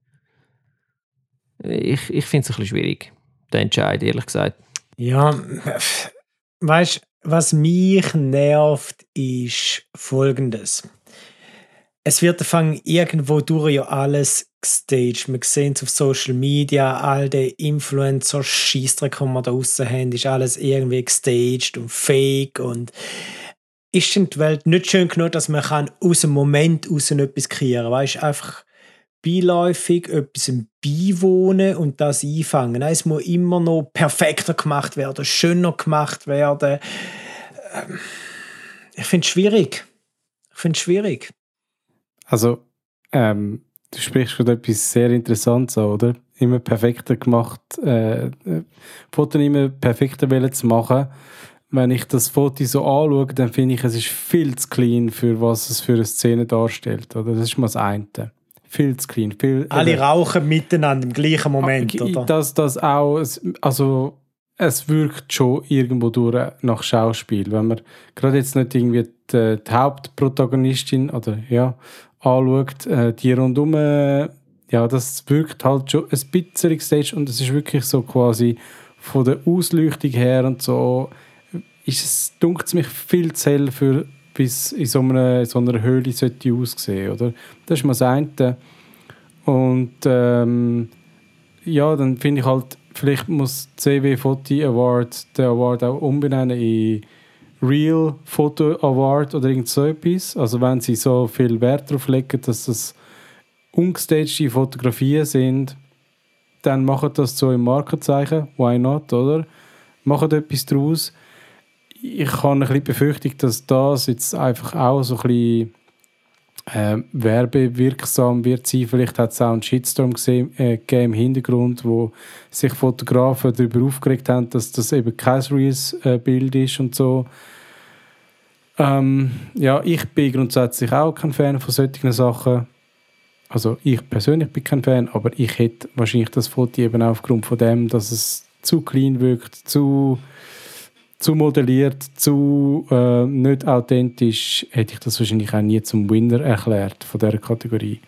Ich, ich finde es ein bisschen schwierig, der Entscheid, ehrlich gesagt. Ja, weißt du, was mich nervt, ist folgendes. Es wird anfangen irgendwo durch ja alles gestaged. Wir sehen es auf Social Media, all die Influencer Scheißdreck, die wir da draussen haben, ist alles irgendwie gestaged und fake und ist in der Welt nicht schön genug, dass man kann aus dem Moment raus etwas kreieren kann. Weißt einfach beiläufig etwas beiwohnen und das einfangen. Es muss immer noch perfekter gemacht werden, schöner gemacht werden. Ähm, ich finde es schwierig. Ich finde es schwierig. Also, ähm, du sprichst von etwas sehr Interessantes an, oder? Immer perfekter gemacht, äh, äh Fotos immer perfekter zu machen. Wenn ich das Foto so anschaue, dann finde ich, es ist viel zu clean, für was es für eine Szene darstellt. Oder? Das ist mal das eine viel zu clean. Viel, Alle rauchen miteinander im gleichen Moment, ah, oder? Das, das auch, also es wirkt schon irgendwo durch nach Schauspiel. Wenn man gerade jetzt nicht irgendwie die, die Hauptprotagonistin oder ja, anschaut, äh, die rundum, äh, ja, das wirkt halt schon ein bisschen stage und es ist wirklich so quasi von der Ausleuchtung her und so, ist es, dunkelt es mich viel zu hell für bis in so einer, in so einer Höhle sollte aussehen, oder? Das ist mal das eine. Und ähm, ja, dann finde ich halt, vielleicht muss CW Photo Award den Award auch umbenennen in Real Photo Award oder irgend so etwas. Also wenn sie so viel Wert darauf legen, dass das ungestagte Fotografien sind, dann macht das so im Markenzeichen. Why not, oder? Macht etwas daraus ich habe ein bisschen Befürchtung, dass das jetzt einfach auch so ein bisschen äh, werbewirksam wird sein. Vielleicht hat es auch einen Shitstorm gesehen, äh, im Hintergrund, wo sich Fotografen darüber aufgeregt haben, dass das eben kein reales äh, Bild ist und so. Ähm, ja, ich bin grundsätzlich auch kein Fan von solchen Sachen. Also ich persönlich bin kein Fan, aber ich hätte wahrscheinlich das Foto eben aufgrund von dem, dass es zu clean wirkt, zu zu modelliert, zu äh, nicht authentisch, hätte ich das wahrscheinlich auch nie zum Winner erklärt von dieser Kategorie.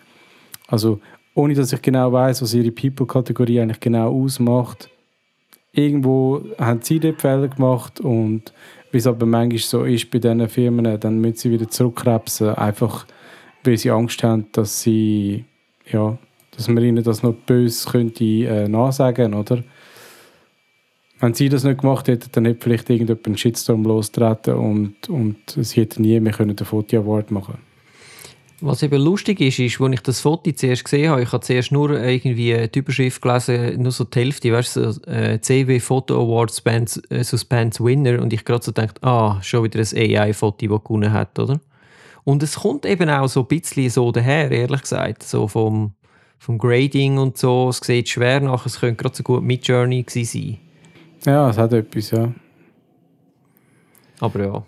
Also ohne dass ich genau weiß, was ihre People-Kategorie eigentlich genau ausmacht. Irgendwo haben sie dort Fehler gemacht und es aber manchmal so ist bei diesen Firmen, dann müssen sie wieder zurückkrebsen, einfach weil sie Angst haben, dass sie, ja, dass man ihnen das noch böse könnte äh, nachsagen, oder? wenn sie das nicht gemacht hätten, dann hätte vielleicht irgendjemand einen Shitstorm lostreten und, und sie hätten nie mehr können den Foto-Award machen was eben lustig ist, ist, als ich das Foto zuerst gesehen habe, ich habe zuerst nur irgendwie die Überschrift gelesen, nur so die Hälfte, weißt du, so, äh, CW Photo Award Spans, äh, Suspense Winner und ich gerade so gedacht, ah, schon wieder ein AI-Foto, das gewonnen hat, oder? Und es kommt eben auch so ein bisschen so daher, ehrlich gesagt, so vom, vom Grading und so, es sieht schwer nach, es könnte gerade so gut Midjourney gewesen sein. Ja, es hat etwas, ja. Aber ja.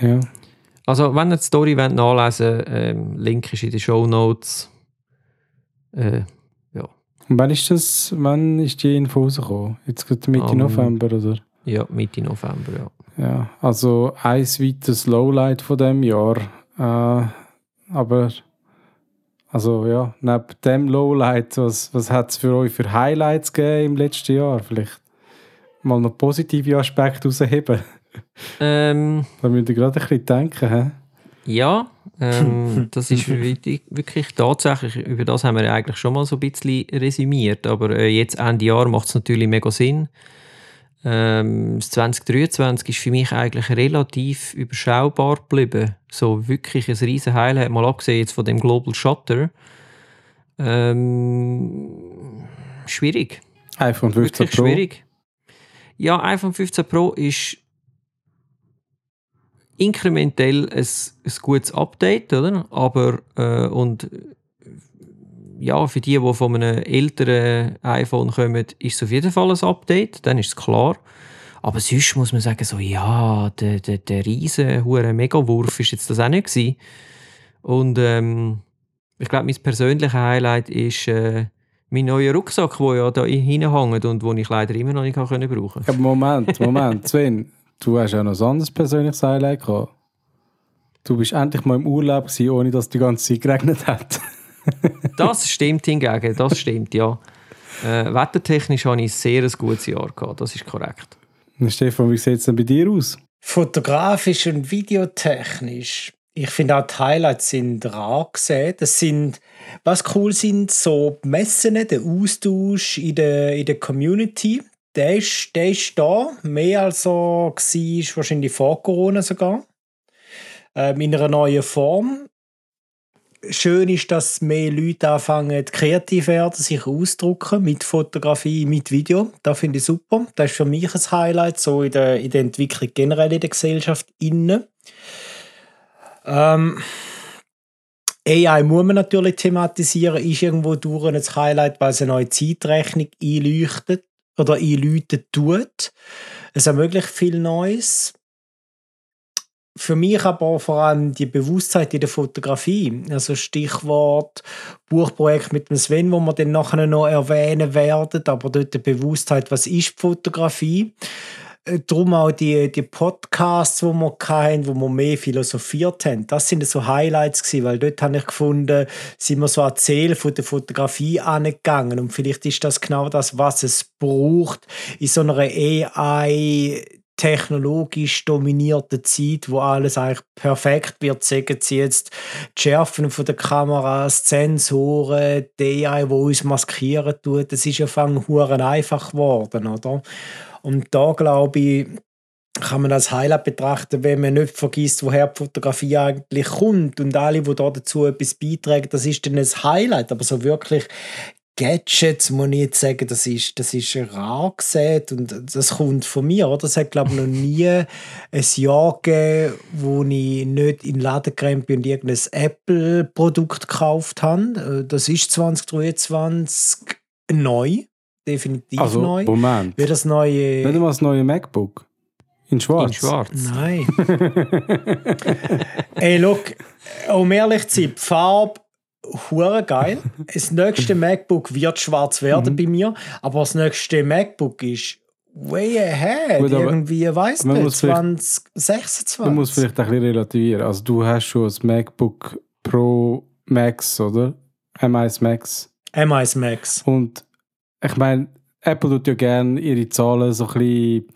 Ja. Also, wenn ihr die Story wollt, nachlesen wollt, ähm, Link ist in den Show Notes. Äh, ja. Und wann ist das, wann ist die Info rausgekommen? Jetzt gerade Mitte um, November, oder? Ja, Mitte November, ja. Ja, also ein weiteres Lowlight von dem Jahr. Äh, aber also ja, neben dem Lowlight, was, was hat es für euch für Highlights gegeben im letzten Jahr? Vielleicht mal noch positive Aspekte herausheben. Ähm, da müsst ihr gerade ein bisschen denken. He? Ja, ähm, das ist wirklich, wirklich tatsächlich, über das haben wir ja eigentlich schon mal so ein bisschen resümiert, aber äh, jetzt Ende Jahr macht es natürlich mega Sinn. Ähm, das 2023 ist für mich eigentlich relativ überschaubar geblieben. So wirklich ein riesen Highlight, mal abgesehen jetzt von dem Global Shutter. Ähm, schwierig. iPhone 15 wirklich Pro. schwierig. Ja, iPhone 15 Pro ist inkrementell ein, ein gutes Update, oder? Aber äh, und ja, für die, die von einem älteren iPhone kommen, ist es auf jeden Fall ein Update, dann ist es klar. Aber sonst muss man sagen, so, ja, der, der, der riesen Megawurf ist jetzt das auch nicht gewesen. Und ähm, ich glaube, mein persönliches Highlight ist äh, mein neuer Rucksack, der ja da hinhängt und den ich leider immer noch nicht brauchen konnte. Moment, Moment, Sven, du hast ja noch ein anderes persönliches Highlight gehabt. Du bist endlich mal im Urlaub gewesen, ohne dass die ganze Zeit geregnet hat. das stimmt hingegen, das stimmt, ja. Äh, wettertechnisch hatte ich ein sehr gutes Jahr gehabt, das ist korrekt. Stefan, wie sieht es denn bei dir aus? Fotografisch und videotechnisch. Ich finde auch die Highlights sind rar gesehen. Das sind, was cool sind, so die Messen, der Austausch in der, in der Community. Der ist, der ist da, mehr als er war, wahrscheinlich vor Corona sogar. Ähm, in einer neuen Form schön ist, dass mehr Leute anfangen, kreativ werden, sich ausdrucken mit Fotografie, mit Video. Das finde ich super. Das ist für mich ein Highlight, so in der, in der Entwicklung generell in der Gesellschaft innen. Ähm, AI muss man natürlich thematisieren, ist irgendwo durch ein Highlight, weil es eine neue Zeitrechnung einleuchtet oder einläutet tut. Es ermöglicht viel Neues für mich aber vor allem die Bewusstheit in der Fotografie. Also Stichwort Buchprojekt mit dem Sven, wo wir dann nachher noch erwähnen werden, aber dort die Bewusstheit, was ist Fotografie? Äh, Darum auch die, die Podcasts, die wir hatten, wo wir mehr philosophiert haben. Das sind so Highlights gewesen, weil dort habe ich gefunden, sind wir so erzählt von der Fotografie angegangen. Und vielleicht ist das genau das, was es braucht in so einer AI technologisch dominierten Zeit, wo alles eigentlich perfekt wird, sagen sie jetzt die Schärfen von der Kameras, Sensoren, die AI, wo uns maskieren tut, das ist ja fang einfach geworden, oder? Und da glaube ich, kann man das Highlight betrachten, wenn man nicht vergisst, woher die Fotografie eigentlich kommt und alle, die da dazu etwas beitragen, das ist dann ein Highlight, aber so wirklich Gadgets, muss ich jetzt sagen, das ist, das ist rar gesehen und das kommt von mir, oder? Es hat, glaube ich, noch nie ein Jahr gegeben, wo ich nicht in den Laden gerannt und irgendein Apple-Produkt gekauft habe. Äh, das ist 2023 neu, definitiv also, neu. Moment. Wie das neue... Nicht einmal das neue MacBook? In schwarz? In schwarz. Nein. Ey, look, um ehrlich zu sein, die Farbe hure geil. Das nächste MacBook wird schwarz werden mhm. bei mir, aber das nächste MacBook ist way ahead. Gut, Irgendwie, weißt du, 2026. Man muss vielleicht ein bisschen relativieren. Also du hast schon das MacBook Pro Max, oder? M1 Max. M1 Max. Und ich meine, Apple tut ja gerne ihre Zahlen so ein bisschen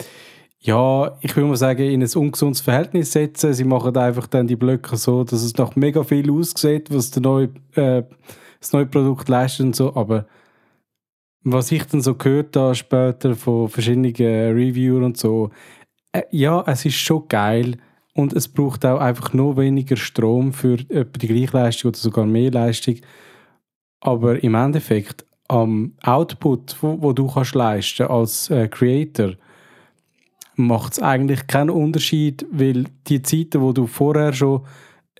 ja, ich würde mal sagen, in ein ungesundes Verhältnis setzen. Sie machen einfach dann die Blöcke so, dass es noch mega viel aussieht, was der neue, äh, das neue Produkt leistet und so. Aber was ich dann so gehört habe später von verschiedenen Reviewern und so, äh, ja, es ist schon geil und es braucht auch einfach noch weniger Strom für etwa die gleiche Leistung oder sogar mehr Leistung. Aber im Endeffekt am Output, wo, wo du kannst leisten als äh, Creator, macht es eigentlich keinen Unterschied, weil die Zeiten, wo du vorher schon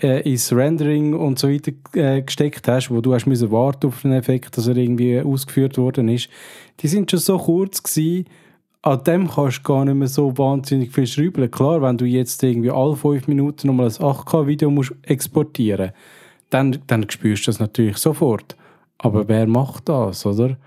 äh, ins Rendering und so weiter äh, gesteckt hast, wo du hast müssen warten auf den Effekt, dass er irgendwie ausgeführt worden ist, die sind schon so kurz gewesen, an dem kannst du gar nicht mehr so wahnsinnig viel schrauben. Klar, wenn du jetzt irgendwie alle fünf Minuten nochmal ein 8K-Video musst exportieren dann, dann spürst du das natürlich sofort. Aber wer macht das, oder?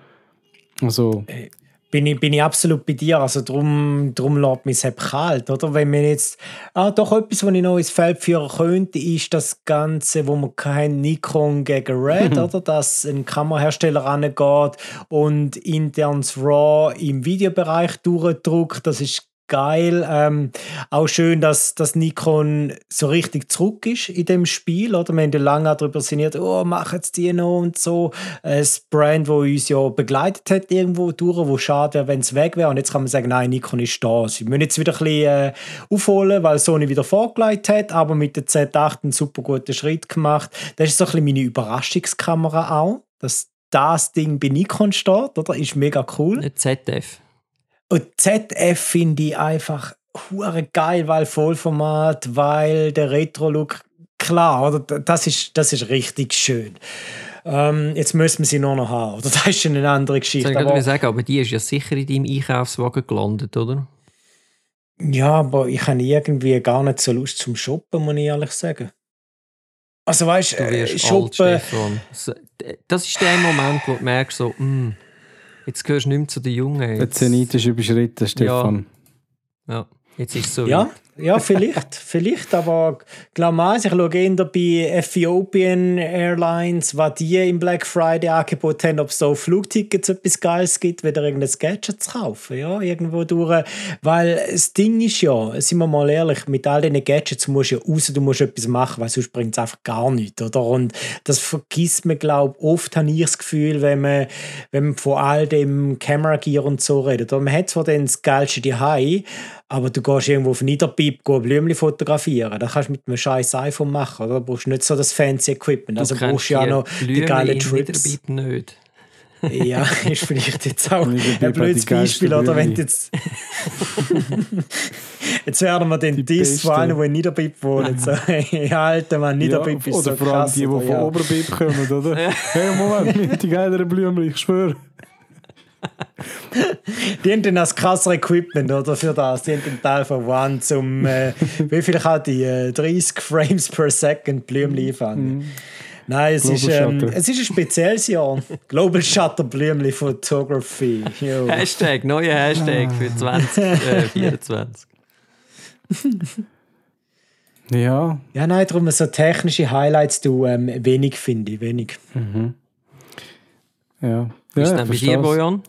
Also... Äh, bin ich, bin ich absolut bei dir. Also drum, drum lässt mich es kalt, oder? Wenn man jetzt, ah, doch etwas, was ich noch ins Feld führen könnte, ist das Ganze, wo man kein Nikon gegen Red, oder? Dass ein Kamerahersteller rangeht und internes RAW im Videobereich durchdruckt. Das ist geil. Ähm, auch schön, dass, dass Nikon so richtig zurück ist in dem Spiel. Oder? Wir haben ja lange darüber sinniert, oh, machen jetzt die noch und so. Ein Brand, wo uns ja begleitet hat irgendwo durch, wo schade wäre, wenn es weg wäre. Und jetzt kann man sagen, nein, Nikon ist da. Sie müssen jetzt wieder ein bisschen äh, aufholen, weil Sony wieder vorgelegt hat, aber mit der Z8 einen super guten Schritt gemacht. Das ist so ein bisschen meine Überraschungskamera auch, dass das Ding bei Nikon steht, oder? Ist mega cool. ZF. Und ZF finde ich einfach hure geil, weil Vollformat, weil der Retro-Look, klar, oder? Das ist, das ist richtig schön. Ähm, jetzt müssen wir sie nur noch haben. Oder? Das ist eine andere Geschichte. Ich aber, sagen, aber die ist ja sicher in deinem Einkaufswagen gelandet, oder? Ja, aber ich habe irgendwie gar nicht so Lust zum Shoppen, muss ich ehrlich sagen. Also weißt du, äh, Shoppen. Alt, das ist der Moment, wo du merkst, so, mm, Jetzt gehörst du nicht mehr zu den Jungen. Der Zenit ist überschritten, Stefan. Ja, ja. jetzt ist es so. Ja, ja, vielleicht, vielleicht, aber glaube mal, ich schaue eher bei Ethiopian Airlines, was die im Black Friday Angebot haben, ob es so Flugtickets etwas Geiles gibt, wieder irgendein Gadget zu kaufen, ja, irgendwo durch, weil das Ding ist ja, sind wir mal ehrlich, mit all diesen Gadgets musst du ja raus, du musst etwas machen, weil sonst bringt es einfach gar nichts, oder? Und das vergisst man, glaube ich, oft habe ich das Gefühl, wenn man, wenn man von all dem Camera Gear und so redet, oder man hat zwar dann das Geilste daheim, aber du gehst irgendwo auf Niederpiep Blümchen fotografieren. Das kannst du mit einem scheiß iPhone machen. Oder? Du brauchst nicht so das fancy Equipment. Du also brauchst du ja noch die geile Trips. Niederpiep nicht. ja, ist vielleicht jetzt auch ein blödes Beispiel, oder wenn jetzt jetzt werden wir den Diss von einem, der in Niederbib wohnt. So, ja, alter Mann, Niederbib ja, ist so Oder vor allem die, die von ja. Oberbib kommen, oder? hey, Moment, die geileren Blümchen, ich schwöre. Die haben dann das krasse Equipment oder, für das. Die haben den Teil von One zum, äh, wie viel kann die, äh, 30 Frames per Second Blümchen einfangen. Mm. Nein, es ist, ähm, es ist ein spezielles Jahr. Global Shutter Blümchen Photography. Yo. Hashtag, neuer Hashtag für 2024. Äh, ja. Ja, nein, darum so technische Highlights du ähm, wenig finde ich, wenig. Mhm. Ja. Wie ist ja, denn bei dir, Bojan?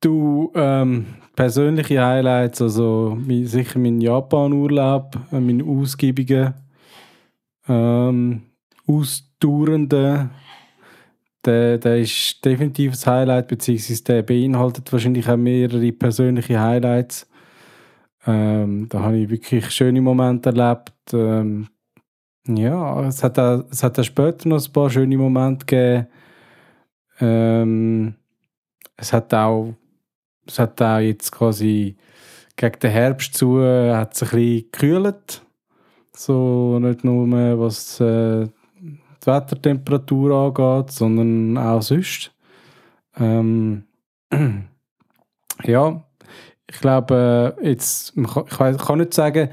Du, ähm, persönliche Highlights, also sicher mein Japan-Urlaub, äh, mein ausgiebigen, ähm, ausdauernden, der, der ist definitiv ein Highlight, beziehungsweise der beinhaltet wahrscheinlich auch mehrere persönliche Highlights. Ähm, da habe ich wirklich schöne Momente erlebt. Ähm, ja, es hat, auch, es hat auch später noch ein paar schöne Momente gegeben. Ähm, es hat auch, es hat auch jetzt quasi gegen den Herbst zu, hat es ein bisschen gekühlt. So nicht nur was äh, die Wettertemperatur angeht, sondern auch sonst. Ähm, ja, ich glaube, äh, jetzt, ich kann nicht sagen,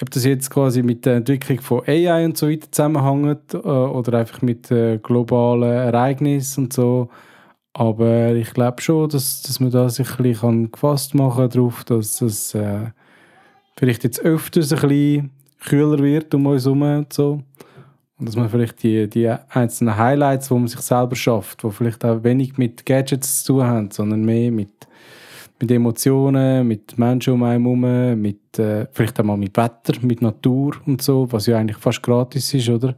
ob das jetzt quasi mit der Entwicklung von AI und so weiter zusammenhängt äh, oder einfach mit äh, globalen Ereignissen und so. Aber ich glaube schon, dass, dass man da sich ein bisschen gefasst machen kann dass es äh, vielleicht jetzt öfters ein bisschen kühler wird um uns herum und so. Und dass man vielleicht die, die einzelnen Highlights, die man sich selber schafft, die vielleicht auch wenig mit Gadgets zu tun haben, sondern mehr mit mit Emotionen, mit Menschen um einen herum, mit, äh, vielleicht auch mal mit Wetter, mit Natur und so, was ja eigentlich fast gratis ist, oder?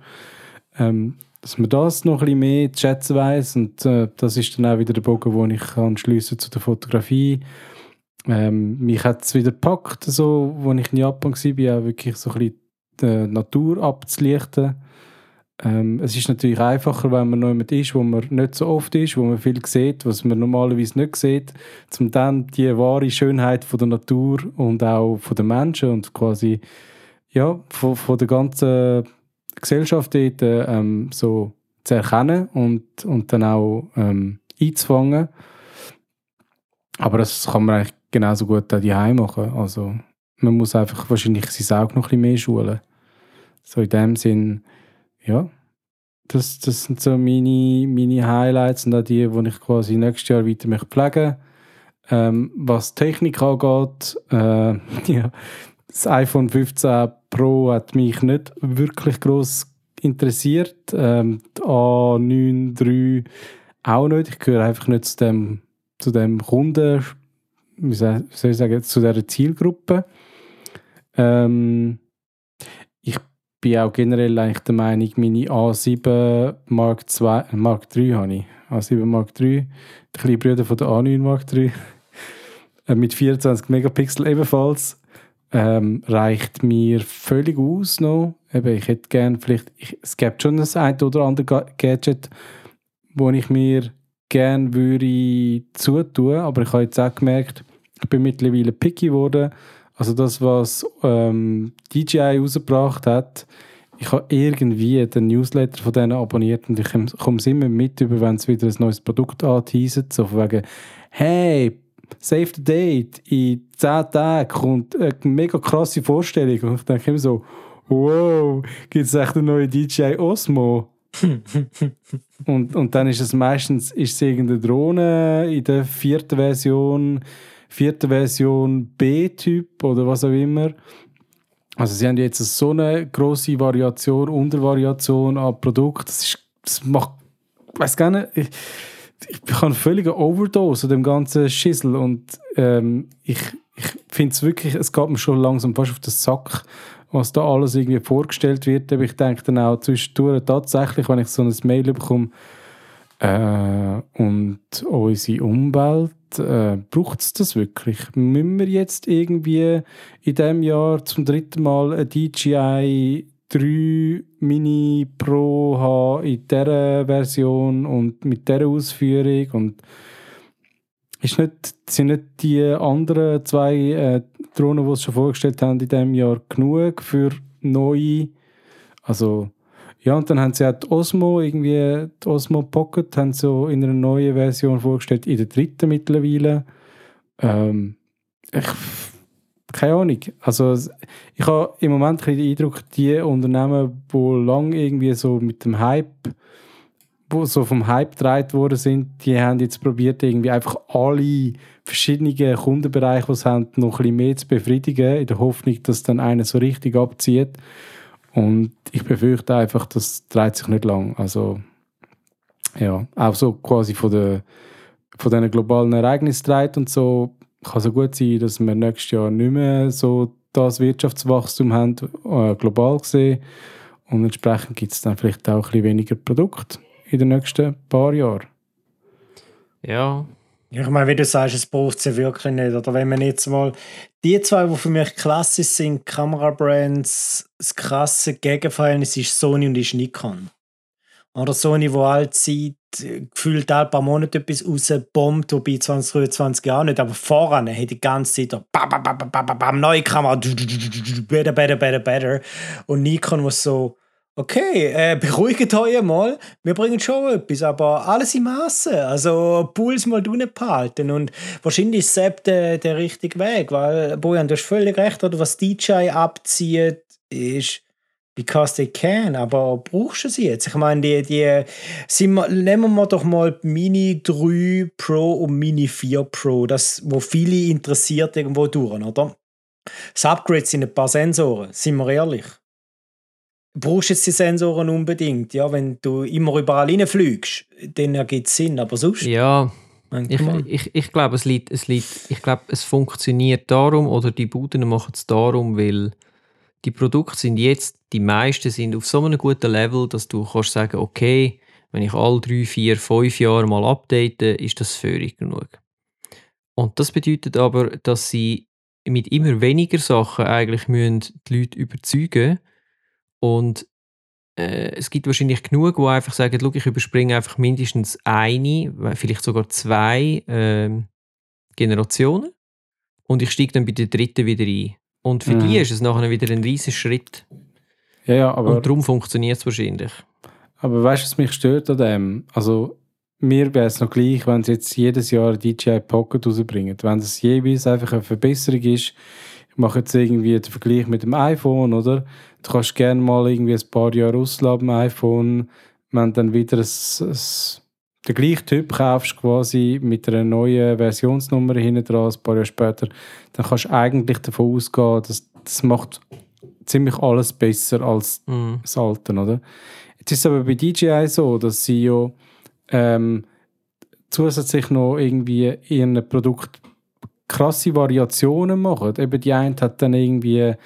Ähm, dass man das noch ein bisschen mehr zu schätzen weiss und äh, das ist dann auch wieder der Bogen, wo ich kann schliessen zu der Fotografie. Ähm, mich hat es wieder gepackt, so, als ich in Japan war, auch wirklich so ein bisschen die äh, Natur abzulichten ähm, es ist natürlich einfacher, wenn man noch jemand ist, wo man nicht so oft ist, wo man viel sieht, was man normalerweise nicht sieht, um dann die wahre Schönheit von der Natur und auch von den Menschen und quasi ja, von, von der ganzen Gesellschaft dort ähm, so zu erkennen und, und dann auch ähm, einzufangen. Aber das kann man eigentlich genauso gut auch daheim machen. Also man muss einfach wahrscheinlich sein Auge noch ein bisschen mehr schulen. So in dem Sinn, ja, das, das sind so meine, meine Highlights und auch die, die ich quasi nächstes Jahr weiter mich pflegen Ähm, was Technik angeht, äh, ja, das iPhone 15 Pro hat mich nicht wirklich groß interessiert. Ähm, die A9 III auch nicht. Ich gehöre einfach nicht zu dem, zu dem Kunden, wie soll ich sagen, zu dieser Zielgruppe. Ähm, bin auch generell eigentlich der Meinung, meine A7 Mark II, Mark III habe ich. A7 Mark III, der kleine Bruder von der A9 Mark III, äh, mit 24 Megapixel ebenfalls, ähm, reicht mir völlig aus noch. Eben, ich hätte gerne vielleicht, ich, es gibt schon das ein oder andere Gadget, wo ich mir gerne würde zutun, aber ich habe jetzt auch gemerkt, ich bin mittlerweile picky geworden. Also das, was ähm, DJI rausgebracht hat, ich habe irgendwie den Newsletter von denen abonniert und ich komme immer mit, über wenn es wieder ein neues Produkt anteaset, so von wegen, hey, save the date, in 10 Tagen kommt eine mega krasse Vorstellung und ich denke immer so, wow, gibt es echt eine neue DJI Osmo? und, und dann ist es meistens ist es irgendeine Drohne in der vierten Version, vierten Version B-Typ oder was auch immer. Also sie haben jetzt so eine große Variation, Untervariation an Produkten. Das, das macht, ich weiß gar nicht, ich, ich habe eine völlige Overdose an dem ganzen Schissel und ähm, ich, ich finde es wirklich, es geht mir schon langsam fast auf den Sack, was da alles irgendwie vorgestellt wird. Aber ich denke dann auch zwischendurch tatsächlich, wenn ich so ein Mail bekomme, äh, und unsere Umwelt, äh, braucht es das wirklich? Müssen wir jetzt irgendwie in diesem Jahr zum dritten Mal eine DJI 3 Mini Pro haben in dieser Version und mit dieser Ausführung und ist nicht, sind nicht die anderen zwei äh, Drohnen, die sie schon vorgestellt haben in diesem Jahr, genug für neue? Also, ja, und dann haben sie auch die Osmo, irgendwie die Osmo Pocket, haben so in einer neuen Version vorgestellt, in der dritten mittlerweile. Ähm, ich, keine Ahnung. Also, ich habe im Moment den Eindruck, die Unternehmen, die lange irgendwie so mit dem Hype wo so vom Hype gedreht worden sind, die haben jetzt probiert, irgendwie einfach alle verschiedenen Kundenbereiche, die sie haben, noch ein bisschen mehr zu befriedigen, in der Hoffnung, dass dann einer so richtig abzieht. Und ich befürchte einfach, das dreht sich nicht lang. Also, ja, auch so quasi von, der, von diesen globalen Ereignissen dreht und so, kann so gut sein, dass wir nächstes Jahr nicht mehr so das Wirtschaftswachstum haben, äh, global gesehen. Und entsprechend gibt es dann vielleicht auch ein bisschen weniger Produkte in den nächsten paar Jahren. Ja. Ich meine, wie du sagst, es braucht sie wirklich nicht. Oder wenn man jetzt mal die zwei, die für mich klassisch sind, Kamerabrands, das krasse Gegenverhältnis ist Sony und ist Nikon. Oder Sony, wo all Zeit gefühlt ein paar Monate etwas rausbombt, wobei 2023 Jahre nicht, aber voran hat die ganze Zeit bam, bam, bam, bam, bam, neue Kamera, better, better, better, better. Und Nikon, was so, Okay, äh, beruhigt euch mal. Wir bringen schon etwas, aber alles im Maße. Also Puls mal unten behalten. Und wahrscheinlich ist es der, der richtige Weg, weil, Bojan, du hast völlig recht, oder was DJ abzieht, ist because they can, aber brauchst du sie jetzt? Ich meine, die, die sind nehmen wir doch mal Mini 3 Pro und Mini 4 Pro, das, wo viele interessiert irgendwo durch, oder? Das Upgrade sind ein paar Sensoren, sind wir ehrlich brauchst jetzt die Sensoren unbedingt. Ja, wenn du immer überall reinfliegst, dann ergibt es Sinn, aber sonst... Ja, ich, ich, ich glaube, es liegt, es liegt, ich glaube, es funktioniert darum, oder die Buden machen es darum, weil die Produkte sind jetzt, die meisten sind auf so einem guten Level, dass du kannst sagen, okay, wenn ich alle drei, vier, fünf Jahre mal update, ist das völlig genug. Und das bedeutet aber, dass sie mit immer weniger Sachen eigentlich müssen die Leute überzeugen müssen, und äh, es gibt wahrscheinlich genug, die einfach sagen, ich überspringe einfach mindestens eine, vielleicht sogar zwei äh, Generationen und ich steige dann bei der dritten wieder ein. Und für mhm. die ist es nachher wieder ein riesiger Schritt. Ja, ja, aber... Und darum funktioniert es wahrscheinlich. Aber weißt du, was mich stört an dem? Also, mir wäre es noch gleich, wenn sie jetzt jedes Jahr DJI Pocket rausbringen. Wenn es jeweils einfach eine Verbesserung ist, mache jetzt irgendwie den Vergleich mit dem iPhone, oder? Du kannst gerne mal irgendwie ein paar Jahre ausladen am iPhone, wenn dann wieder ein, ein den gleichen Typ kaufst, quasi mit einer neuen Versionsnummer hinten dran, ein paar Jahre später, dann kannst du eigentlich davon ausgehen, dass das macht ziemlich alles besser als Mhm. das Alte, oder? Jetzt ist es aber bei DJI so, dass sie ja ähm, zusätzlich noch irgendwie in einem Produkt krasse Variationen machen. Eben die eine hat dann irgendwie ein,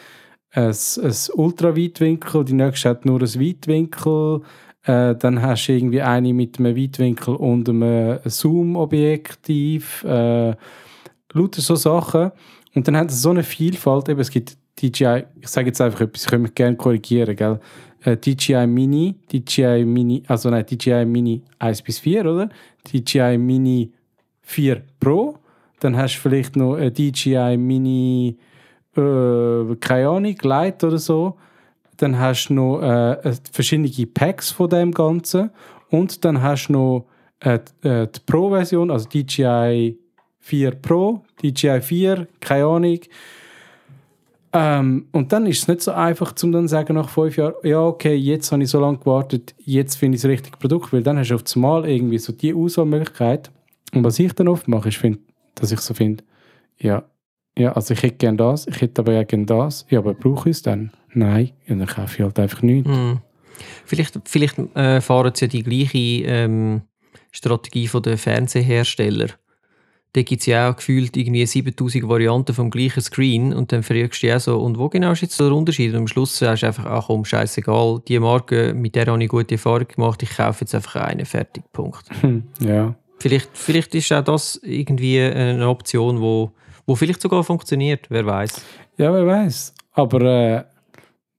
ein Ultraweitwinkel, die nächste hat nur ein Weitwinkel. Äh, dann hast du irgendwie eine mit einem Weitwinkel und einem Zoom-Objektiv. Äh, lauter so Sachen. Und dann hat es so eine Vielfalt. Eben, es gibt DJI, ich sage jetzt einfach etwas, ich könnte mich gerne korrigieren, gell? Äh, DJI Mini, DJI Mini, also nein, DJI Mini 1 bis 4, oder? DJI Mini 4 Pro. Dann hast du vielleicht noch ein DJI Mini, äh, keine Ahnung, Lite oder so. Dann hast du noch äh, verschiedene Packs von dem Ganzen. Und dann hast du noch äh, äh, die Pro-Version, also DJI 4 Pro, DJI 4, keine Ahnung. Ähm, und dann ist es nicht so einfach, zum dann sagen nach fünf Jahren, ja okay, jetzt habe ich so lange gewartet, jetzt finde ich das richtige Produkt, weil dann hast du auf einmal irgendwie so die Auswahlmöglichkeit. Und was ich dann oft mache, ist, find, dass ich so finde, ja, ja, also ich hätte gerne das, ich hätte aber ja gerne das, ja, aber brauche ich es dann? Nein, ja, dann kaufe ich halt einfach nichts. Mhm. Vielleicht, vielleicht äh, fahren sie ja die gleiche ähm, Strategie von den Fernsehersteller. Da gibt es ja auch gefühlt irgendwie 7000 Varianten vom gleichen Screen und dann fragst du auch so, und wo genau ist jetzt der Unterschied? Und am Schluss sagst du einfach, ach komm, scheißegal, die Marke, mit der habe ich gute Erfahrung gemacht, ich kaufe jetzt einfach einen, fertig, Punkt. Hm, ja. Vielleicht, vielleicht ist auch das irgendwie eine Option, wo, wo vielleicht sogar funktioniert, wer weiß. Ja, wer weiß. Aber äh,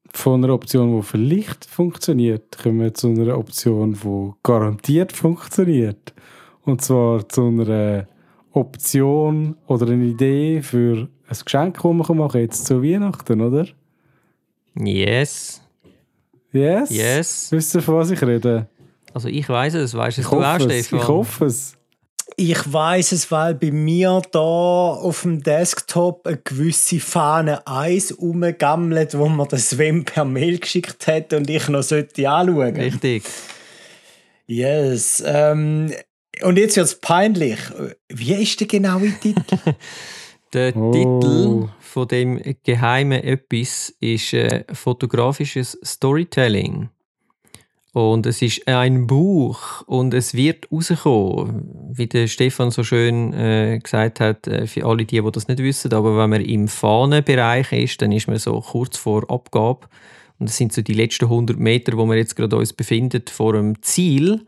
von einer Option, die vielleicht funktioniert, kommen wir zu einer Option, die garantiert funktioniert. Und zwar zu einer Option oder eine Idee für ein Geschenk, das man machen kann, jetzt zu Weihnachten, oder? Yes, Yes? yes. Wisst ihr, von was ich rede? Also ich weiß es, weißt Ich es du auch, es. Stefan? Ich hoffe es. Ich weiß es, weil bei mir da auf dem Desktop eine gewisse Fahne Eis rumgammelt, wo mir das Sven per Mail geschickt hat und ich noch sollte anschauen. Richtig. Yes. Ähm, und jetzt wird es peinlich. Wie ist der genaue Titel? Der Oh. Titel von dem geheimen Etwas ist äh, fotografisches Storytelling. Und es ist ein Buch und es wird rauskommen, wie der Stefan so schön äh, gesagt hat, äh, für alle die, die das nicht wissen. Aber wenn man im Fahnenbereich ist, dann ist man so kurz vor Abgabe. Und das sind so die letzten 100 Meter, wo wir jetzt gerade uns befinden, vor dem Ziel.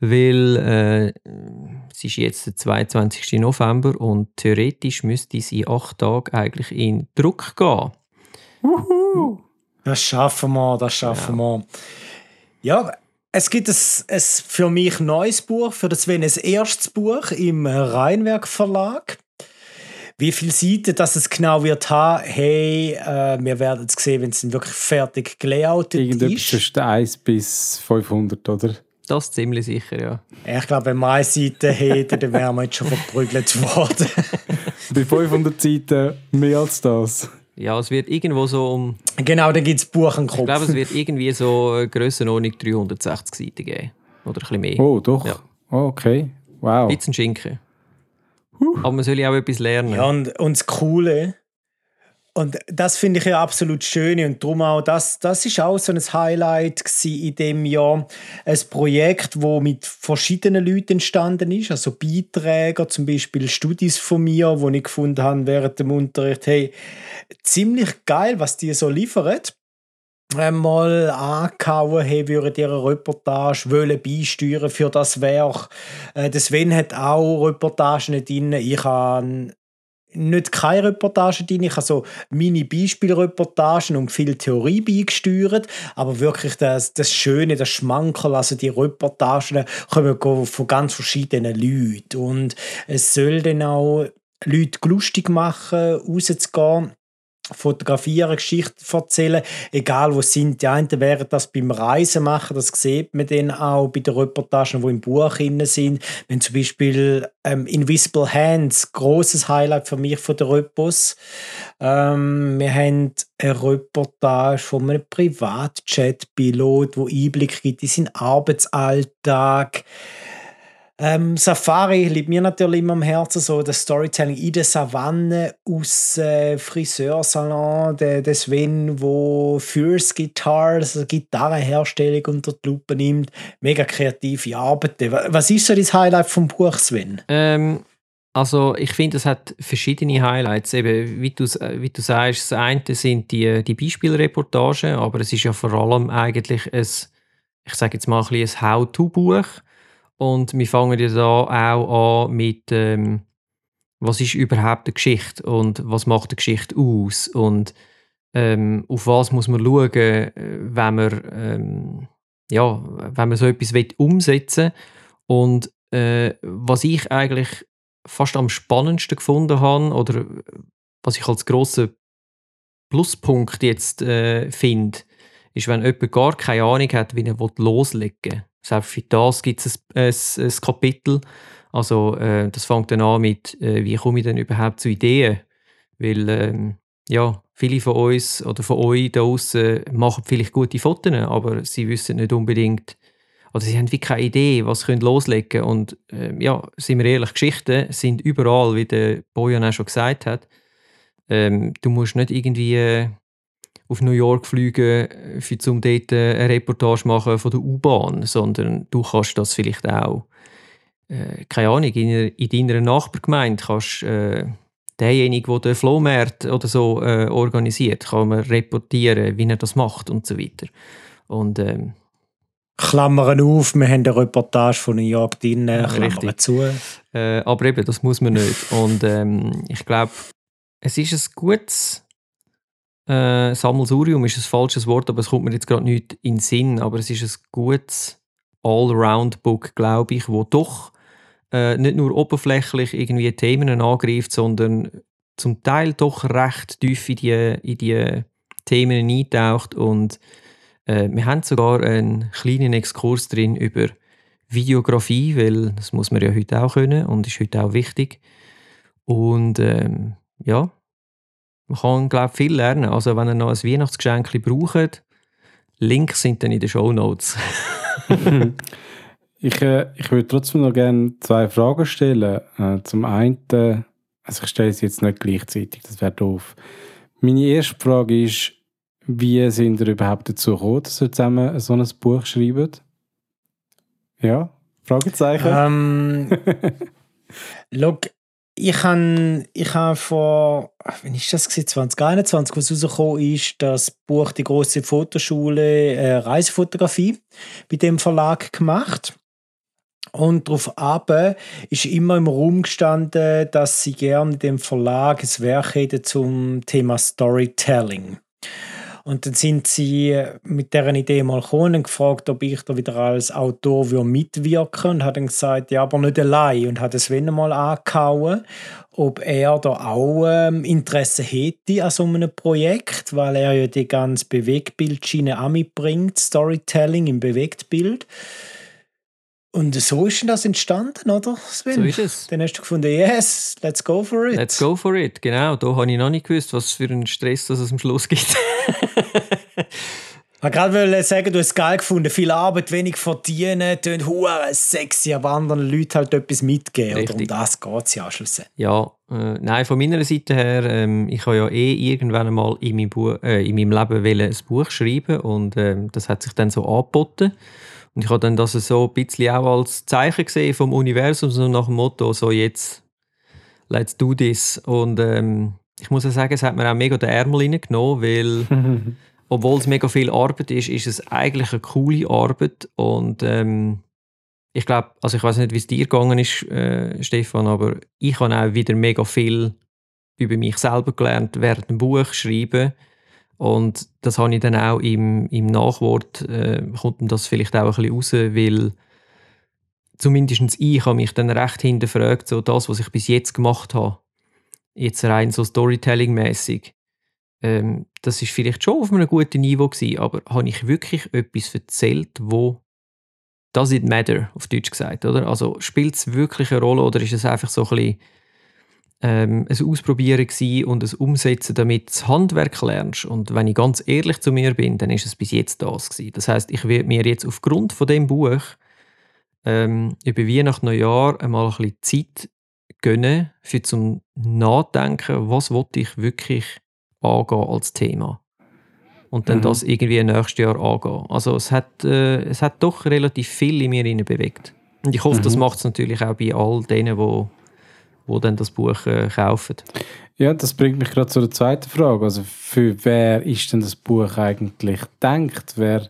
Weil äh, es ist jetzt der 22. November und theoretisch müsste es in acht Tagen eigentlich in Druck gehen. Das schaffen wir, das schaffen wir. Ja, es gibt ein, ein für mich neues Buch, für das Sven ein erstes Buch im Rheinwerk Verlag. Wie viele Seiten das es genau wird haben, hey, äh, wir werden es sehen, wenn es dann wirklich fertig gelayoutet Irgendetwas ist. zwischen 1 bis 500, oder? Das ist ziemlich sicher, ja. Ich glaube, wenn wir eine Seite hätten, dann wären wir jetzt schon verprügelt worden. Bei 500 Seiten mehr als das. Ja, es wird irgendwo so um, genau, dann gibt es Buch im Kopf. ich glaube, es wird irgendwie so äh, Grössenordnung 360 Seiten geben. Oder ein bisschen mehr. Oh, doch. Ja. Oh, okay. Wow. Ein bisschen Schinken. Aber man soll ja auch etwas lernen. Ja, und, und das Coole, und das finde ich ja absolut schön und darum auch, das, das ist auch so ein Highlight in dem Jahr. Ein Projekt, wo mit verschiedenen Leuten entstanden ist, also Beiträger, zum Beispiel Studis von mir, wo ich gefunden habe während dem Unterricht, hey, ziemlich geil, was die so liefern einmal angehauen haben, würden ihre Reportage wollen beisteuern für das Werk. Äh, Sven hat auch Reportagen drin. Ich habe nicht keine Reportagen drin. Ich habe so meine Beispielreportagen und viel Theorie beigesteuert. Aber wirklich das, das Schöne, das Schmankerl, also die Reportagen kommen von ganz verschiedenen Leuten. Und es soll dann auch Leute lustig machen, rauszugehen fotografieren, Geschichten erzählen, egal wo sie sind. Die einen werden das beim Reisen machen, das sieht man dann auch bei den Reportagen, die im Buch drin sind. Wenn zum Beispiel ähm, Invisible Hands, großes Highlight für mich von der Repos. Ähm, wir haben eine Reportage von einem Privatjet-Pilot, wo Einblick gibt in seinen Arbeitsalltag. Ähm, Safari liegt mir natürlich immer am Herzen, so das Storytelling in der Savanne aus äh, Friseursalon, der, der Sven, wo Fierce Guitar, also Gitarrenherstellung unter die Lupe nimmt, mega kreative Arbeiten. Was ist so das Highlight vom Buch, Sven? Ähm, also ich finde, es hat verschiedene Highlights. Eben, wie du, wie du sagst, das eine sind die, die Beispielreportagen, aber es ist ja vor allem eigentlich ein, ich sage jetzt mal ein, ein How-to-Buch. Und wir fangen ja auch an mit, ähm, was ist überhaupt eine Geschichte und was macht eine Geschichte aus und ähm, auf was muss man schauen, wenn man, ähm, ja, wenn man so etwas umsetzen will. Und äh, was ich eigentlich fast am spannendsten gefunden habe oder was ich als grossen Pluspunkt jetzt äh, finde, ist, wenn jemand gar keine Ahnung hat, wie er loslegen will. Selbst für das gibt es ein, ein, ein, Kapitel. Also äh, das fängt dann an mit, äh, wie komme ich denn überhaupt zu Ideen? Weil ähm, ja, viele von uns oder von euch da draußen machen vielleicht gute Fotos, aber sie wissen nicht unbedingt, oder sie haben wie keine Idee, was sie loslegen Und äh, ja, sind wir ehrlich, Geschichten sind überall, wie der Bojan auch schon gesagt hat. Ähm, du musst nicht irgendwie äh, auf New York fliegen, für, um dort äh, eine Reportage machen von der U-Bahn, sondern du kannst das vielleicht auch, äh, keine Ahnung, in, in deiner Nachbargemeinde kannst äh, derjenige, der den Flohmarkt oder so äh, organisiert, kann man reportieren, wie er das macht und so weiter. Und ähm, Klammern auf, wir haben eine Reportage von New York drin, Klammern Richtig. zu. Äh, aber eben, das muss man nicht. Und ähm, ich glaube, es ist ein gutes äh, Sammelsurium, ist ein falsches Wort, aber es kommt mir jetzt gerade nicht in den Sinn. Aber es ist ein gutes Allround-Book, glaube ich, wo doch äh, nicht nur oberflächlich irgendwie Themen angreift, sondern zum Teil doch recht tief in die, in die Themen eintaucht und äh, wir haben sogar einen kleinen Exkurs drin über Videografie, weil das muss man ja heute auch können und ist heute auch wichtig. Und ähm, ja, man kann, glaube ich, viel lernen. Also wenn ihr noch ein Weihnachtsgeschenk braucht, Links sind dann in den Show Notes. ich, äh, ich würde trotzdem noch gerne zwei Fragen stellen. Äh, zum einen, also ich stelle sie jetzt nicht gleichzeitig, das wäre doof. Meine erste Frage ist, wie sind ihr überhaupt dazu gekommen, dass ihr zusammen so ein Buch schreibt? Ja? Fragezeichen? Ähm, look, ich habe ich hab vor, wann ist das 2021, was rausgekommen ist, das Buch «Die große Fotoschule äh, Reisefotografie» bei dem Verlag gemacht. Und darauf ab ist immer im Raum gestanden, dass sie gerne in dem Verlag ein Werk hätten zum Thema Storytelling. Und dann sind sie mit deren Idee mal gekommen und gefragt, ob ich da wieder als Autor mitwirken und hat dann gesagt, ja, aber nicht allein und hat es wenn mal angehauen, ob er da auch ähm, Interesse hätte an so einem Projekt, weil er ja die ganze Bewegtbildschiene auch mitbringt, Storytelling im Bewegtbild. Und so ist das entstanden, oder Sven? So ist es. Dann hast du gefunden, yes, let's go for it. Let's go for it, genau. Da habe ich noch nicht gewusst, was für einen Stress das es am Schluss gibt. Ich wollte gerade sagen, du hast es geil gefunden. Viel Arbeit, wenig verdienen, tönt hure sexy, aber anderen Leuten halt etwas mitgeben. Richtig. Oder um das geht es ja schlussendlich. Ja, äh, nein, von meiner Seite her, ähm, ich habe ja eh irgendwann einmal in meinem, Bu äh, in meinem Leben ein Buch schreiben und ähm, das hat sich dann so angeboten. Und ich habe dann das so ein bisschen auch als Zeichen gesehen vom Universum, so nach dem Motto, so jetzt, let's do this. Und ähm, ich muss auch sagen, es hat mir auch mega den Ärmel reingenommen, weil, obwohl es mega viel Arbeit ist, ist es eigentlich eine coole Arbeit. Und ähm, ich glaube, also ich weiß nicht, wie es dir gegangen ist, äh, Stefan, aber ich habe auch wieder mega viel über mich selber gelernt während dem Buch schreiben und das habe ich dann auch im, im Nachwort, äh, kommt das vielleicht auch ein bisschen raus, weil zumindest ich habe mich dann recht hinterfragt, so das, was ich bis jetzt gemacht habe, jetzt rein so Storytelling-mäßig, ähm, das ist vielleicht schon auf einem guten Niveau gewesen, aber habe ich wirklich etwas erzählt, wo does it matter, auf Deutsch gesagt, oder? Also spielt es wirklich eine Rolle oder ist es einfach so ein bisschen ähm, ein Ausprobieren und ein Umsetzen, damit du das Handwerk lernst. Und wenn ich ganz ehrlich zu mir bin, dann ist es bis jetzt das gewesen. Das heißt, ich werde mir jetzt aufgrund von dem Buch ähm, über Weihnachten, Neujahr einmal ein bisschen Zeit gönnen, für zum Nachdenken, was wollte ich wirklich angehen als Thema. Und dann Mhm. das irgendwie nächstes Jahr angehen. Also es hat, äh, es hat doch relativ viel in mir bewegt. Und ich hoffe, das Mhm. macht es natürlich auch bei all denen, wo, wo dann das Buch äh, kaufen. Ja, das bringt mich gerade zu der zweiten Frage. Also für wer ist denn das Buch eigentlich gedacht? Wer,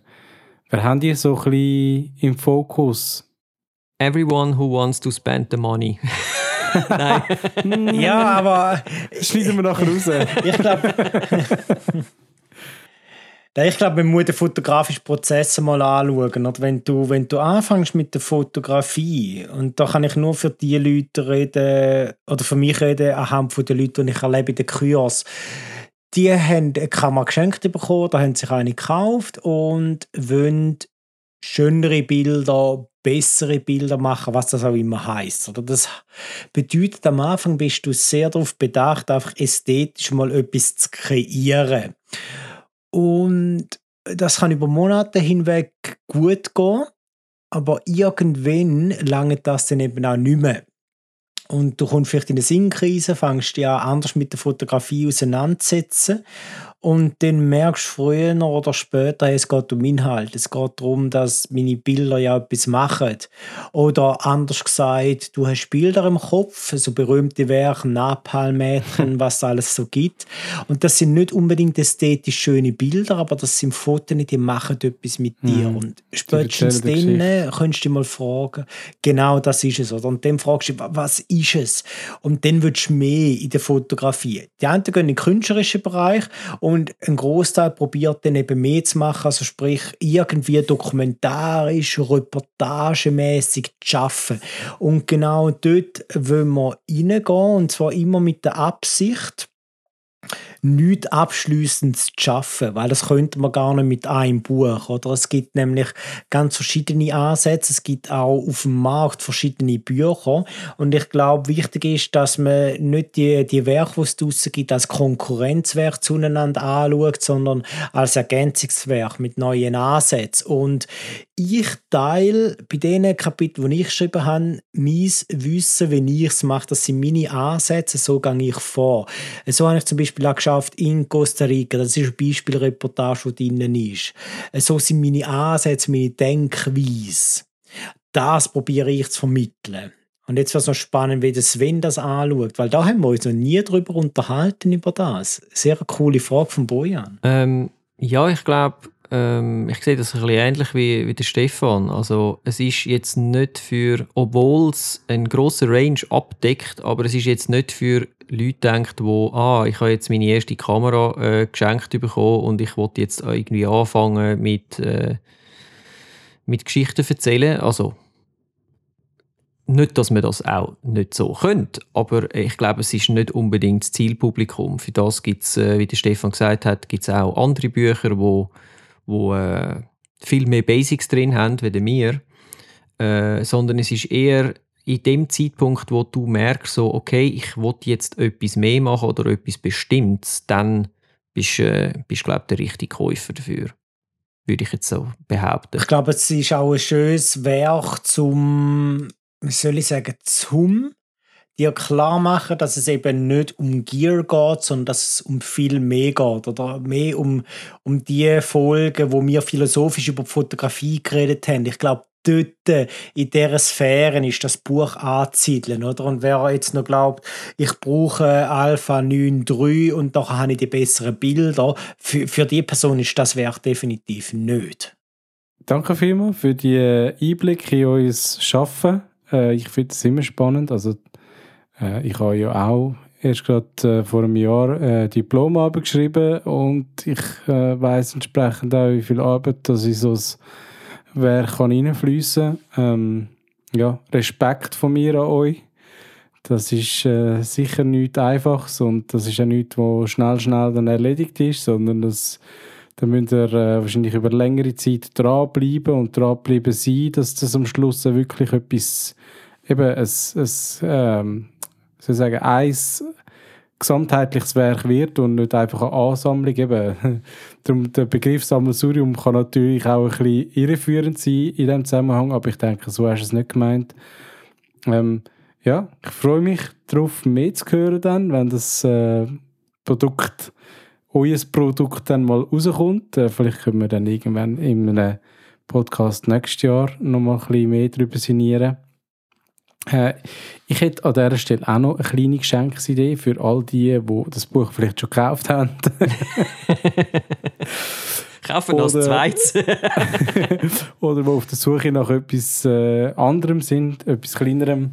wer haben die so ein bisschen im Fokus? Everyone who wants to spend the money. Nein. Ja, aber Schneiden wir nachher raus. ich glaube, ich glaube, man muss den fotografischen Prozess mal anschauen. Oder? Wenn, du, wenn du anfängst mit der Fotografie, und da kann ich nur für die Leute reden, oder für mich reden, anhand von den Leuten, die ich erlebe in den Kurs, die haben eine Kamera geschenkt bekommen, da haben sich eine gekauft und wollen schönere Bilder, bessere Bilder machen, was das auch immer heißt. Oder das bedeutet, am Anfang bist du sehr darauf bedacht, einfach ästhetisch mal etwas zu kreieren. Und das kann über Monate hinweg gut gehen, aber irgendwann lange das dann eben auch nicht mehr. Und du kommst vielleicht in eine Sinnkrise, fängst dich an, anders mit der Fotografie auseinanderzusetzen. Und dann merkst du früher oder später, es geht um Inhalt. Es geht darum, dass meine Bilder ja etwas machen. Oder anders gesagt, du hast Bilder im Kopf, so berühmte Werke, Napalm-Mädchen, was es alles so gibt. Und das sind nicht unbedingt ästhetisch schöne Bilder, aber das sind Fotos, die machen etwas mit dir. Mhm. Und spätestens dann könntest du dich mal fragen, genau das ist es. Oder? Und dann fragst du dich, was ist es? Und dann willst du mehr in der Fotografie. Die einen gehen in den künstlerischen Bereich und ein Großteil probiert dann eben mehr zu machen, also sprich irgendwie dokumentarisch, reportagemäßig zu arbeiten. Und genau dort wollen wir reingehen und zwar immer mit der Absicht, nichts Abschließendes zu schaffen, weil das könnte man gar nicht mit einem Buch. Oder? Es gibt nämlich ganz verschiedene Ansätze, es gibt auch auf dem Markt verschiedene Bücher und ich glaube, wichtig ist, dass man nicht die, die Werke, die es draussen gibt, als Konkurrenzwerk zueinander anschaut, sondern als Ergänzungswerk mit neuen Ansätzen. Und ich teile bei den Kapiteln, die ich geschrieben habe, mein Wissen, wie ich es mache. Das sind meine Ansätze, so gehe ich vor. So habe ich zum Beispiel auch geschafft in Costa Rica. Das ist eine Beispielreportage, die drinnen ist. So sind meine Ansätze, meine Denkweise. Das probiere ich zu vermitteln. Und jetzt wird es noch spannend, wie der Sven das anschaut, weil da haben wir uns noch nie darüber unterhalten, über das. Sehr eine coole Frage von Bojan. Ähm, ja, ich glaube, ähm, ich sehe das ein bisschen ähnlich wie, wie der Stefan. Also es ist jetzt nicht für, obwohl es einen grossen Range abdeckt, aber es ist jetzt nicht für Leute denkt, wo ah, ich habe jetzt meine erste Kamera äh, geschenkt bekommen und ich wollte jetzt irgendwie anfangen mit, äh, mit Geschichten erzählen. Also nicht, dass man das auch nicht so könnte, aber ich glaube, es ist nicht unbedingt das Zielpublikum. Für das gibt es, äh, wie der Stefan gesagt hat, gibt es auch andere Bücher, wo, wo äh, viel mehr Basics drin haben, wie mir. Äh, sondern es ist eher in dem Zeitpunkt, wo du merkst, so, okay, ich will jetzt etwas mehr machen oder etwas Bestimmtes, dann bist du, äh, glaube der richtige Käufer dafür. Würde ich jetzt so behaupten. Ich glaube, es ist auch ein schönes Werk zum, wie soll ich sagen, zum dir klar machen, dass es eben nicht um Gear geht, sondern dass es um viel mehr geht. Oder mehr um, um die Folgen, wo wir philosophisch über die Fotografie geredet haben. Ich glaube, dort in dieser Sphäre ist das Buch anzusiedeln. Oder? Und wer jetzt noch glaubt, ich brauche Alpha 9.3 und nachher habe ich die besseren Bilder, für, für die Person ist das Werk definitiv nicht. Danke vielmals für die Einblicke in euer Schaffen. Äh, ich finde es immer spannend. Also, äh, ich habe ja auch erst gerade äh, vor einem Jahr äh, Diplomarbeit geschrieben und ich weiß entsprechend auch, wie viel Arbeit dass ich so ein Werk kann reinfließen. Ähm, ja, Respekt von mir an euch. Das ist äh, sicher nichts Einfaches und das ist auch nichts, was schnell, schnell dann erledigt ist, sondern das dann müsst ihr äh, wahrscheinlich über längere Zeit dranbleiben und dranbleiben sein, dass das am Schluss wirklich etwas, eben ein, ein ähm, soll ich sagen, ein gesamtheitliches Werk wird und nicht einfach eine Ansammlung. Eben. Darum, der Begriff Sammelsurium kann natürlich auch ein bisschen irreführend sein in diesem Zusammenhang, aber ich denke, so hast du es nicht gemeint. Ähm, ja, ich freue mich darauf, mehr zu hören dann, wenn das äh, Produkt, euer Produkt dann mal rauskommt. Äh, vielleicht können wir dann irgendwann in einem Podcast nächstes Jahr noch mal ein bisschen mehr darüber sinnieren. Äh, ich hätte an dieser Stelle auch noch eine kleine Geschenksidee für all die, die das Buch vielleicht schon gekauft haben. Kaufen noch das zweites. oder die auf der Suche nach etwas äh, anderem sind, etwas kleinerem.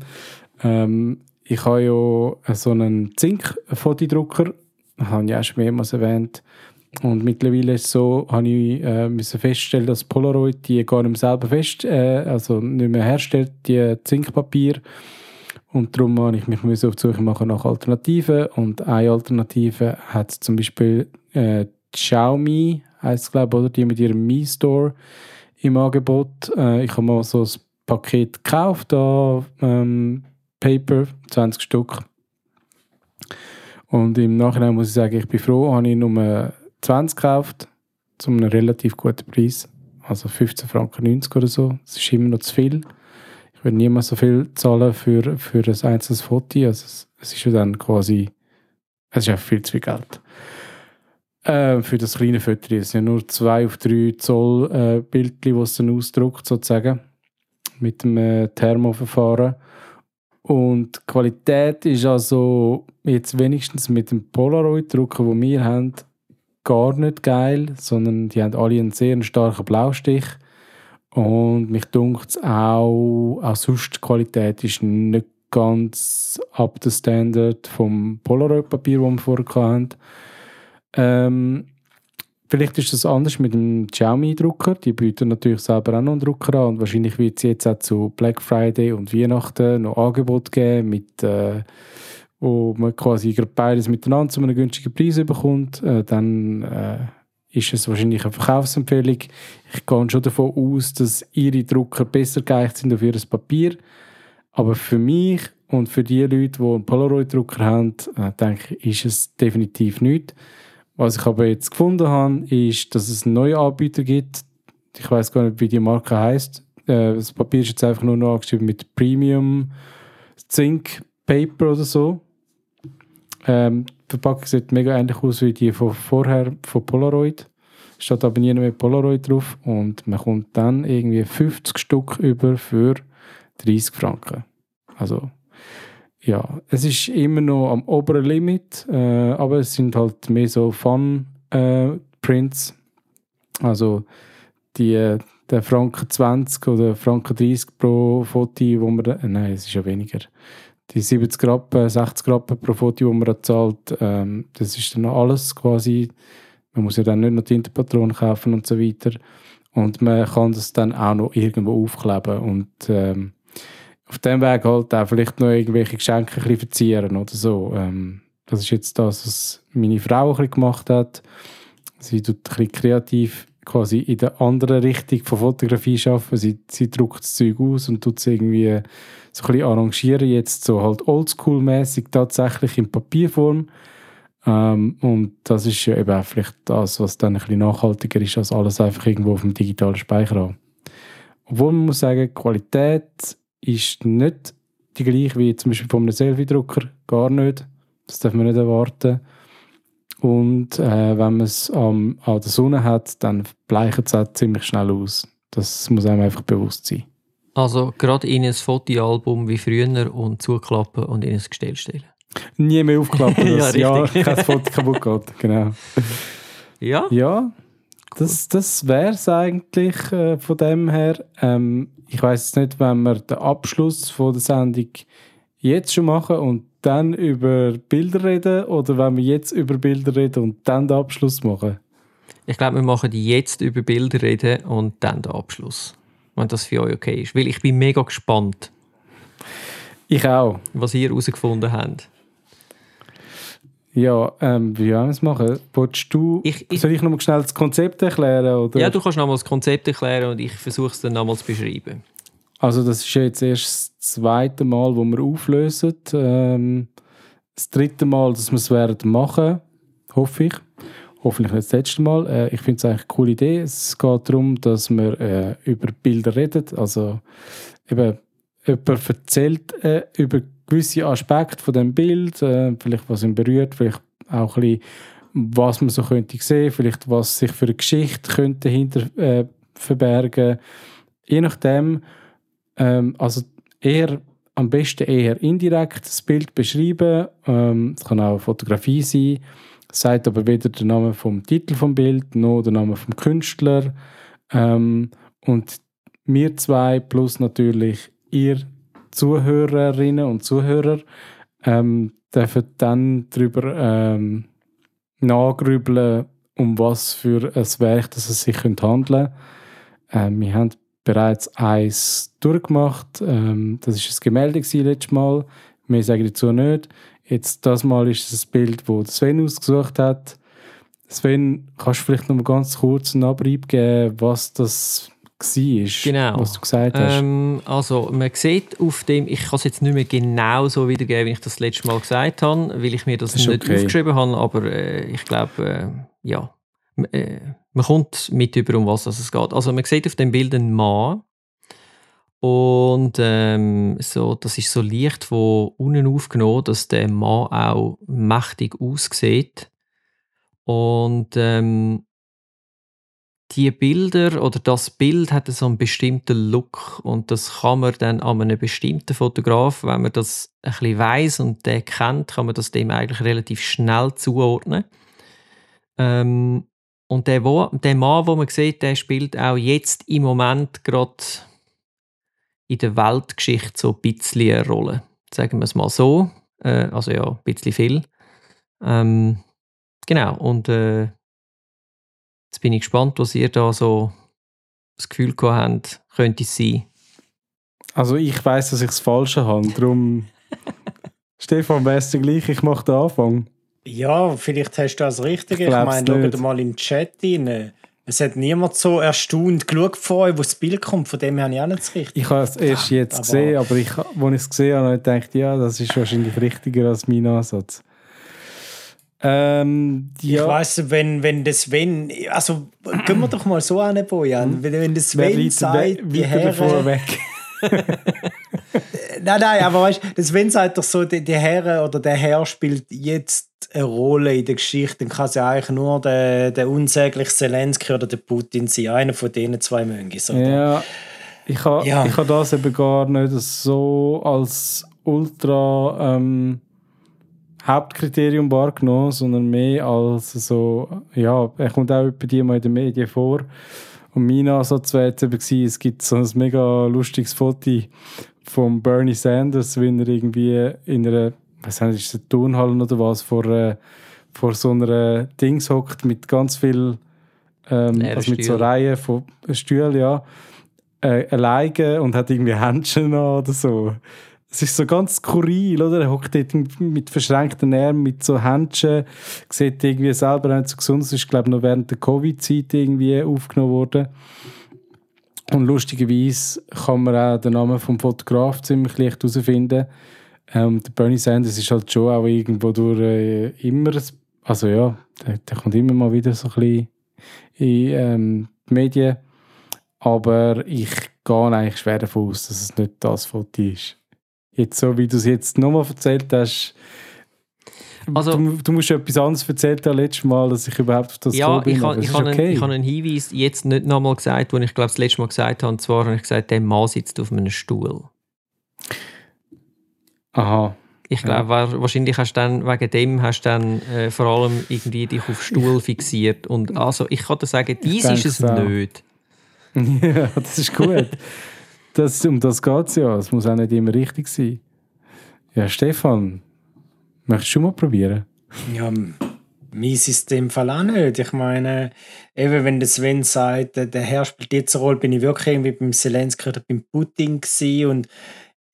Ähm, ich habe ja so einen Zink-Fotodrucker, habe ich auch schon mehrmals erwähnt. Und mittlerweile ist so, habe ich äh, müssen feststellen, dass Polaroid die gar nicht mehr selber fest, äh, also nicht mehr herstellt, die Zinkpapier. Und darum habe ich mich auf die Suche machen nach Alternativen. Und eine Alternative hat zum Beispiel äh, Xiaomi, heißt es glaube oder die mit ihrem Mi Store im Angebot. Äh, ich habe mal so ein Paket gekauft, da ähm, Paper, 20 Stück. Und im Nachhinein muss ich sagen, ich bin froh, habe ich nur 20 gekauft, zu einem relativ guten Preis. Also 15 Franken 90 oder so. Das ist immer noch zu viel. Ich würde niemals so viel zahlen für, für ein einzelnes Foto. Also es, es ist ja dann quasi, es ist einfach viel zu viel Geld. Äh, für das kleine Foto. Es sind ja nur 2 auf 3 Zoll äh, Bildchen, die es dann ausdruckt, sozusagen. Mit dem äh, Thermoverfahren. Und die Qualität ist also jetzt wenigstens mit dem Polaroid-Drucker, den wir haben, gar nicht geil, sondern die haben alle einen sehr starken Blaustich. Und mich dunkt es auch, auch sonst die Qualität ist nicht ganz up the standard vom Polaroid-Papier, das wir vorher hatten. Ähm, vielleicht ist das anders mit dem Xiaomi-Drucker. Die bieten natürlich selber auch noch einen Drucker an und wahrscheinlich wird es jetzt auch zu Black Friday und Weihnachten noch Angebot geben mit äh, wo man quasi beides miteinander zu einem günstigen Preis bekommt, äh, dann äh, ist es wahrscheinlich eine Verkaufsempfehlung. Ich gehe schon davon aus, dass ihre Drucker besser geeignet sind auf ihr Papier. Aber für mich und für die Leute, die einen Polaroid-Drucker haben, äh, denke ich, ist es definitiv nicht. Was ich aber jetzt gefunden habe, ist, dass es einen neuen Anbieter gibt. Ich weiß gar nicht, wie die Marke heißt. Äh, das Papier ist jetzt einfach nur noch angeschrieben mit Premium Zinc Paper oder so. Ähm, die Verpackung sieht mega ähnlich aus wie die von vorher von Polaroid. Steht aber nie mehr Polaroid drauf und man kommt dann irgendwie 50 Stück über für 30 Franken. Also ja, es ist immer noch am oberen Limit, äh, aber es sind halt mehr so Fun-Prints. Äh, also die, der Franken 20 oder Franken 30 pro Foto, wo man, äh, nein, es ist ja weniger die 70 Rappen, 60 Rappen pro Foto, die man zahlt, ähm, das ist dann noch alles quasi. Man muss ja dann nicht noch Tintenpatronen kaufen und so weiter. Und man kann das dann auch noch irgendwo aufkleben und ähm, auf dem Weg halt auch vielleicht noch irgendwelche Geschenke ein verzieren oder so. Ähm, das ist jetzt das, was meine Frau ein bisschen gemacht hat. Sie tut ein bisschen kreativ quasi in der anderen Richtung von Fotografie arbeiten. Sie, sie druckt das Zeug aus und tut es irgendwie so ein bisschen arrangieren, jetzt so halt oldschool-mäßig tatsächlich in Papierform. Ähm, und das ist ja eben auch vielleicht das, was dann ein bisschen nachhaltiger ist, als alles einfach irgendwo auf dem digitalen Speicher haben. Obwohl man muss sagen, die Qualität ist nicht die gleiche wie zum Beispiel von einem Selfie-Drucker, gar nicht. Das darf man nicht erwarten. Und äh, wenn man es ähm, an der Sonne hat, dann bleicht es auch ziemlich schnell aus. Das muss einem einfach bewusst sein. Also gerade in ein Fotoalbum wie früher und zuklappen und in ein Gestell stellen. Nie mehr aufklappen, dass ja, ja kein Foto kaputt geht. Genau. Ja? Ja, das, das wäre es eigentlich äh, von dem her. Ähm, ich weiß nicht, wenn wir den Abschluss von der Sendung jetzt schon machen und dann über Bilder reden oder wenn wir jetzt über Bilder reden und dann den Abschluss machen? Ich glaube, wir machen jetzt über Bilder reden und dann den Abschluss wenn das für euch okay ist. Weil ich bin mega gespannt. Ich auch. Was ihr herausgefunden habt. Ja, ähm, wie wollen wir es machen? Wolltest du, ich, ich, soll ich noch mal schnell das Konzept erklären? Oder? Ja, du kannst noch mal das Konzept erklären und ich versuche es dann noch mal zu beschreiben. Also das ist jetzt erst das zweite Mal, wo wir auflösen. Ähm, das dritte Mal, dass wir es werden machen, hoffe ich. Hoffentlich nicht das letzte Mal. Äh, ich finde es eigentlich eine coole Idee. Es geht darum, dass wir äh, über Bilder reden. Also eben, jemand erzählt äh, über gewisse Aspekte von dem Bild, äh, vielleicht was ihn berührt, vielleicht auch ein bisschen, was man so könnte sehen, vielleicht was sich für eine Geschichte könnte hinter äh, verbergen. Je nachdem, ähm, also eher am besten eher indirekt das Bild beschreiben. Ähm, es kann auch eine Fotografie sein, sagt aber weder den Namen vom Titel vom Bild noch den Namen vom Künstler. Ähm, und wir zwei plus natürlich ihr Zuhörerinnen und Zuhörer ähm, dürfen dann darüber ähm, nachgrübeln, um was für ein Werk das es sich handeln könnte. Ähm, wir haben bereits eins durchgemacht. Ähm, das war ein Gemälde letztes Mal. Mehr sage ich dazu nicht. Jetzt, das Mal ist ein Bild, das Sven ausgesucht hat. Sven, kannst du vielleicht noch mal ganz kurz einen Abrieb geben, was das war, genau. was du gesagt hast? Ähm, also man sieht auf dem, ich kann es jetzt nicht mehr genau so wiedergeben, wie ich das letzte Mal gesagt habe, weil ich mir das, Das ist nicht okay. aufgeschrieben habe, aber äh, ich glaube, äh, ja, äh, man kommt mit über, um was es geht. Also man sieht auf dem Bild einen Mann und ähm, so, das ist so leicht von unten aufgenommen, dass der Mann auch mächtig aussieht. Und ähm, die Bilder oder das Bild hat so einen bestimmten Look und das kann man dann an einem bestimmten Fotograf, wenn man das ein bisschen weiss und den kennt, kann man das dem eigentlich relativ schnell zuordnen. Ähm, und der, wo, der Mann, den man sieht, der spielt auch jetzt im Moment gerade in der Weltgeschichte so ein bisschen eine Rolle. Sagen wir es mal so. Äh, also ja, ein bisschen viel. Ähm, genau, und äh, jetzt bin ich gespannt, was ihr da so das Gefühl gehabt habt, könnte es sein. Also ich weiß, dass ich das Falsche habe, darum... Stefan, wärst du gleich? Ich mache den Anfang. Ja, vielleicht hast du das Richtige. Ich Ich, meine, schau mal den Chat rein. Es hat niemand so erstaunt geschaut euch, wo das Bild kommt. Von dem habe ich auch nicht das Richtige. Ich habe es erst jetzt aber- gesehen, aber ich, als ich es gesehen habe, habe ich gedacht, ja, das ist wahrscheinlich richtiger als mein Ansatz. Ähm, ja, Ich weiss, wenn, wenn das wenn, also gehen wir doch mal so an, Bojan. Wenn, wenn das Hm? wer wenn reitet sagt, die Herren, weg? Nein, nein, aber weißt du, das wenn sagt doch so, die, die Herren oder der Herr spielt jetzt eine Rolle in der Geschichte, dann kann es ja eigentlich nur der, der unsägliche Zelensky oder der Putin sein. Einer von denen zwei oder? Ja, ich habe Ja. ich ha das eben gar nicht so als ultra ähm, Hauptkriterium wahrgenommen, sondern mehr als so, ja, er kommt auch bei dir mal in den Medien vor. Und mein Ansatz wäre jetzt eben gewesen, es gibt so ein mega lustiges Foto von Bernie Sanders, wenn er irgendwie in einer, was nicht, ist es eine Turnhalle oder was, vor, äh, vor so einer Dings hockt mit ganz viel, ähm, Leeren also mit so Stühlen. Reihen von Stühlen, ja, äh, alleine und hat irgendwie Händchen an oder so. Es ist so ganz skurril, oder? Er hockt dort mit verschränkten Armen, mit so Händchen, sieht irgendwie selber nicht so gesund. Das ist, glaube ich, noch während der Covid-Zeit irgendwie aufgenommen worden. Und lustigerweise kann man auch den Namen vom Fotograf ziemlich leicht herausfinden. Ähm, der Bernie Sanders ist halt schon auch irgendwo durch äh, immer, also ja, der, der kommt immer mal wieder so ein bisschen in ähm, die Medien. Aber ich gehe eigentlich schwer davon aus, dass es nicht das Foto ist. Jetzt so, wie du es jetzt nochmal erzählt hast, Also- du, du musst etwas anderes erzählt haben letztes Mal, dass ich überhaupt auf das Ja, gekommen bin. ich habe ich habe okay. einen, ich habe einen Hinweis jetzt nicht nochmal gesagt, den ich glaube das letzte Mal gesagt habe. Und zwar habe ich gesagt, der Mann sitzt auf einem Stuhl. Aha. Ich glaube, wa- wahrscheinlich hast du dann, wegen dem hast du dann äh, vor allem irgendwie dich auf Stuhl fixiert. Und also, ich kann dir sagen, dies ist es auch. nicht. ja, das ist gut. das, um das geht es ja. Es muss auch nicht immer richtig sein. Ja, Stefan, möchtest du mal probieren? Ja, m- mies ist in dem Fall auch nicht. Ich meine, eben wenn der Sven sagt, der, der Herr spielt jetzt eine Rolle, bin ich wirklich irgendwie beim Zelensky oder beim Putin gewesen und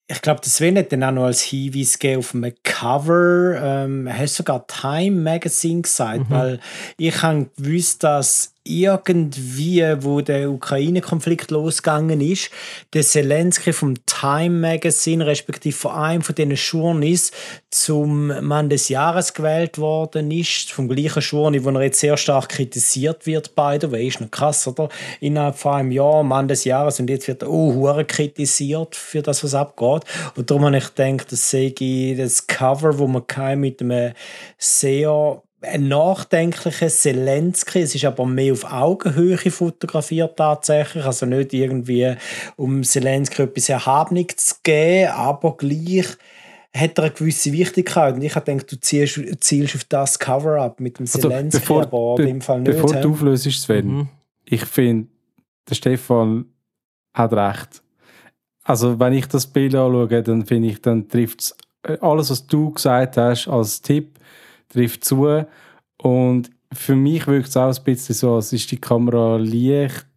ich glaube, der Sven hat dann auch noch als Hinweis gegeben auf einem Cover, ähm, er hat sogar Time Magazine gesagt, Mhm. weil ich habe gewusst, dass irgendwie, wo der Ukraine-Konflikt losgegangen ist, der Zelensky vom Time Magazine, respektive von einem von diesen Journeys, zum Mann des Jahres gewählt worden ist, vom gleichen Journey, wo er jetzt sehr stark kritisiert wird, by the way, ist noch krass, oder? Innerhalb von einem Jahr Mann des Jahres und jetzt wird er auch hure kritisiert für das, was abgeht. Und darum habe ich gedacht, das sehe ich das Cover, wo man mit einem sehr ein nachdenklicher Zelensky. Es ist aber mehr auf Augenhöhe fotografiert tatsächlich. Also nicht irgendwie, um Zelensky etwas Erhabenes zu geben, aber gleich hat er eine gewisse Wichtigkeit. Und ich habe gedacht, du zielst, zielst auf das Cover-up mit dem also, Zelensky, bevor, aber be, im Fall nicht. Bevor du auflöst, Sven, mhm. ich finde, der Stefan hat recht. Also wenn ich das Bild anschaue, dann finde ich, dann trifft es äh, alles, was du gesagt hast als Tipp, trifft zu. Und für mich wirkt es auch ein bisschen so, als ist die Kamera leicht,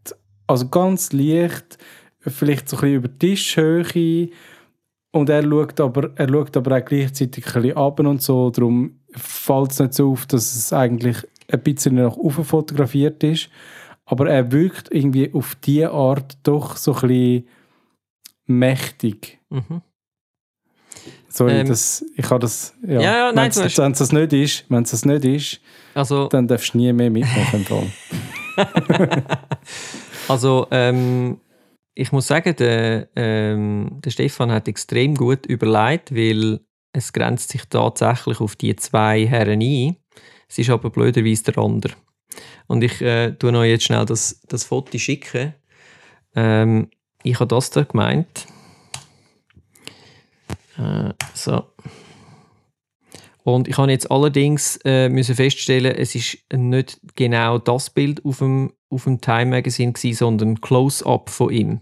also ganz leicht, vielleicht so ein bisschen über die Tischhöhe. Und er schaut aber, er schaut aber auch gleichzeitig ein bisschen ab und so. Darum fällt es nicht so auf, dass es eigentlich ein bisschen nach oben fotografiert ist. Aber er wirkt irgendwie auf diese Art doch so ein bisschen mächtig. Mhm. Sorry, ähm, das, ich habe das. Ja, ja, ja nein, wenn es das nicht ist, wenn es das nicht ist, also, dann darfst du nie mehr mitmachen. also, ähm, ich muss sagen, der, ähm, der Stefan hat extrem gut überlegt, weil es grenzt sich tatsächlich auf die zwei Herren ein. Es ist aber blöderweise der andere. Und ich äh, tue euch jetzt schnell das, das Foto schicken. Ähm, ich habe das da gemeint. Äh, so. Und ich habe jetzt allerdings äh, müssen feststellen, es ist nicht genau das Bild auf dem, auf dem Time Magazine gewesen, sondern ein Close-up von ihm.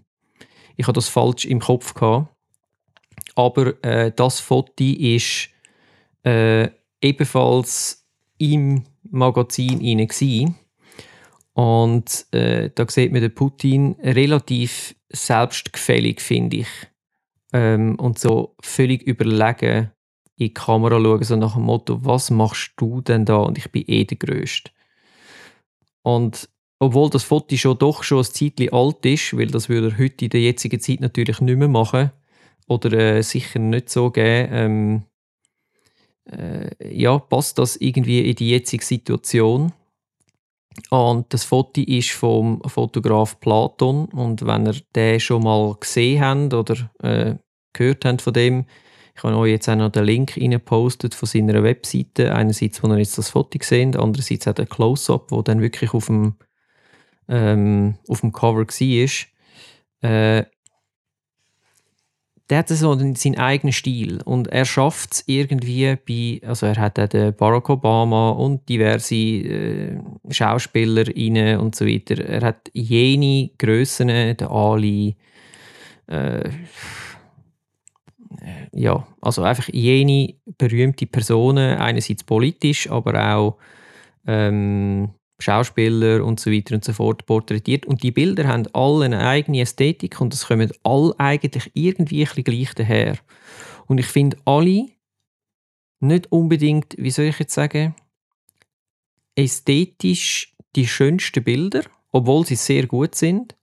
Ich habe das falsch im Kopf gehabt. Aber äh, das Foto ist äh, ebenfalls im Magazin rein Und äh, da sieht man den Putin relativ selbstgefällig, finde ich ähm, und so völlig überlegen in die Kamera schauen, so nach dem Motto, was machst du denn da? Und ich bin eh der Größte. Und obwohl das Foto schon doch schon ein Zeitchen alt ist, weil das würde er heute in der jetzigen Zeit natürlich nicht mehr machen oder äh, sicher nicht so geben, ähm, äh, ja, passt das irgendwie in die jetzige Situation. Und das Foto ist vom Fotograf Platon und wenn ihr den schon mal gesehen habt oder äh, gehört habt von dem. Ich habe euch jetzt auch noch den Link reingepostet von seiner Webseite. Einerseits, wo ihr jetzt das Foto seht, andererseits auch der Close-Up, wo dann wirklich auf dem, ähm, auf dem Cover war. Äh, der hat so seinen eigenen Stil und er schafft es irgendwie bei, also er hat den Barack Obama und diverse äh, Schauspieler rein und so weiter. Er hat jene Grössen, der Ali, äh, ja, also einfach jene berühmte Personen, einerseits politisch, aber auch ähm, Schauspieler und so weiter und so fort porträtiert. Und die Bilder haben alle eine eigene Ästhetik und es kommen alle eigentlich irgendwie ein bisschen gleich daher. Und ich finde alle nicht unbedingt, wie soll ich jetzt sagen, ästhetisch die schönsten Bilder, obwohl sie sehr gut sind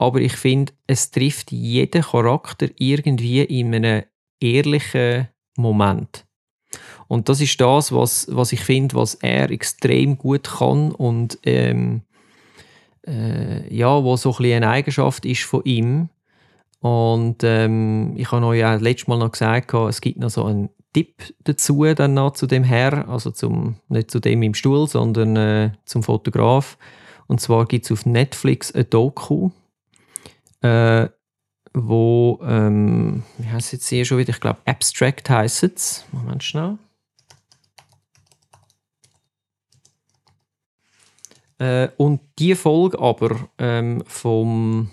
aber ich finde, es trifft jeden Charakter irgendwie in einem ehrlichen Moment. Und das ist das, was, was ich finde, was er extrem gut kann und ähm, äh, ja, wo so ein eine Eigenschaft ist von ihm. Und ähm, ich habe euch ja letztes Mal noch gesagt, es gibt noch so einen Tipp dazu, dann noch zu dem Herr, also zum, nicht zu dem im Stuhl, sondern äh, zum Fotograf. Und zwar gibt es auf Netflix ein Doku, äh, wo, ähm, wie heißt es jetzt hier schon wieder? Ich glaube, Abstract heißt es. Moment schnell. Äh, und die Folge aber, ähm, vom,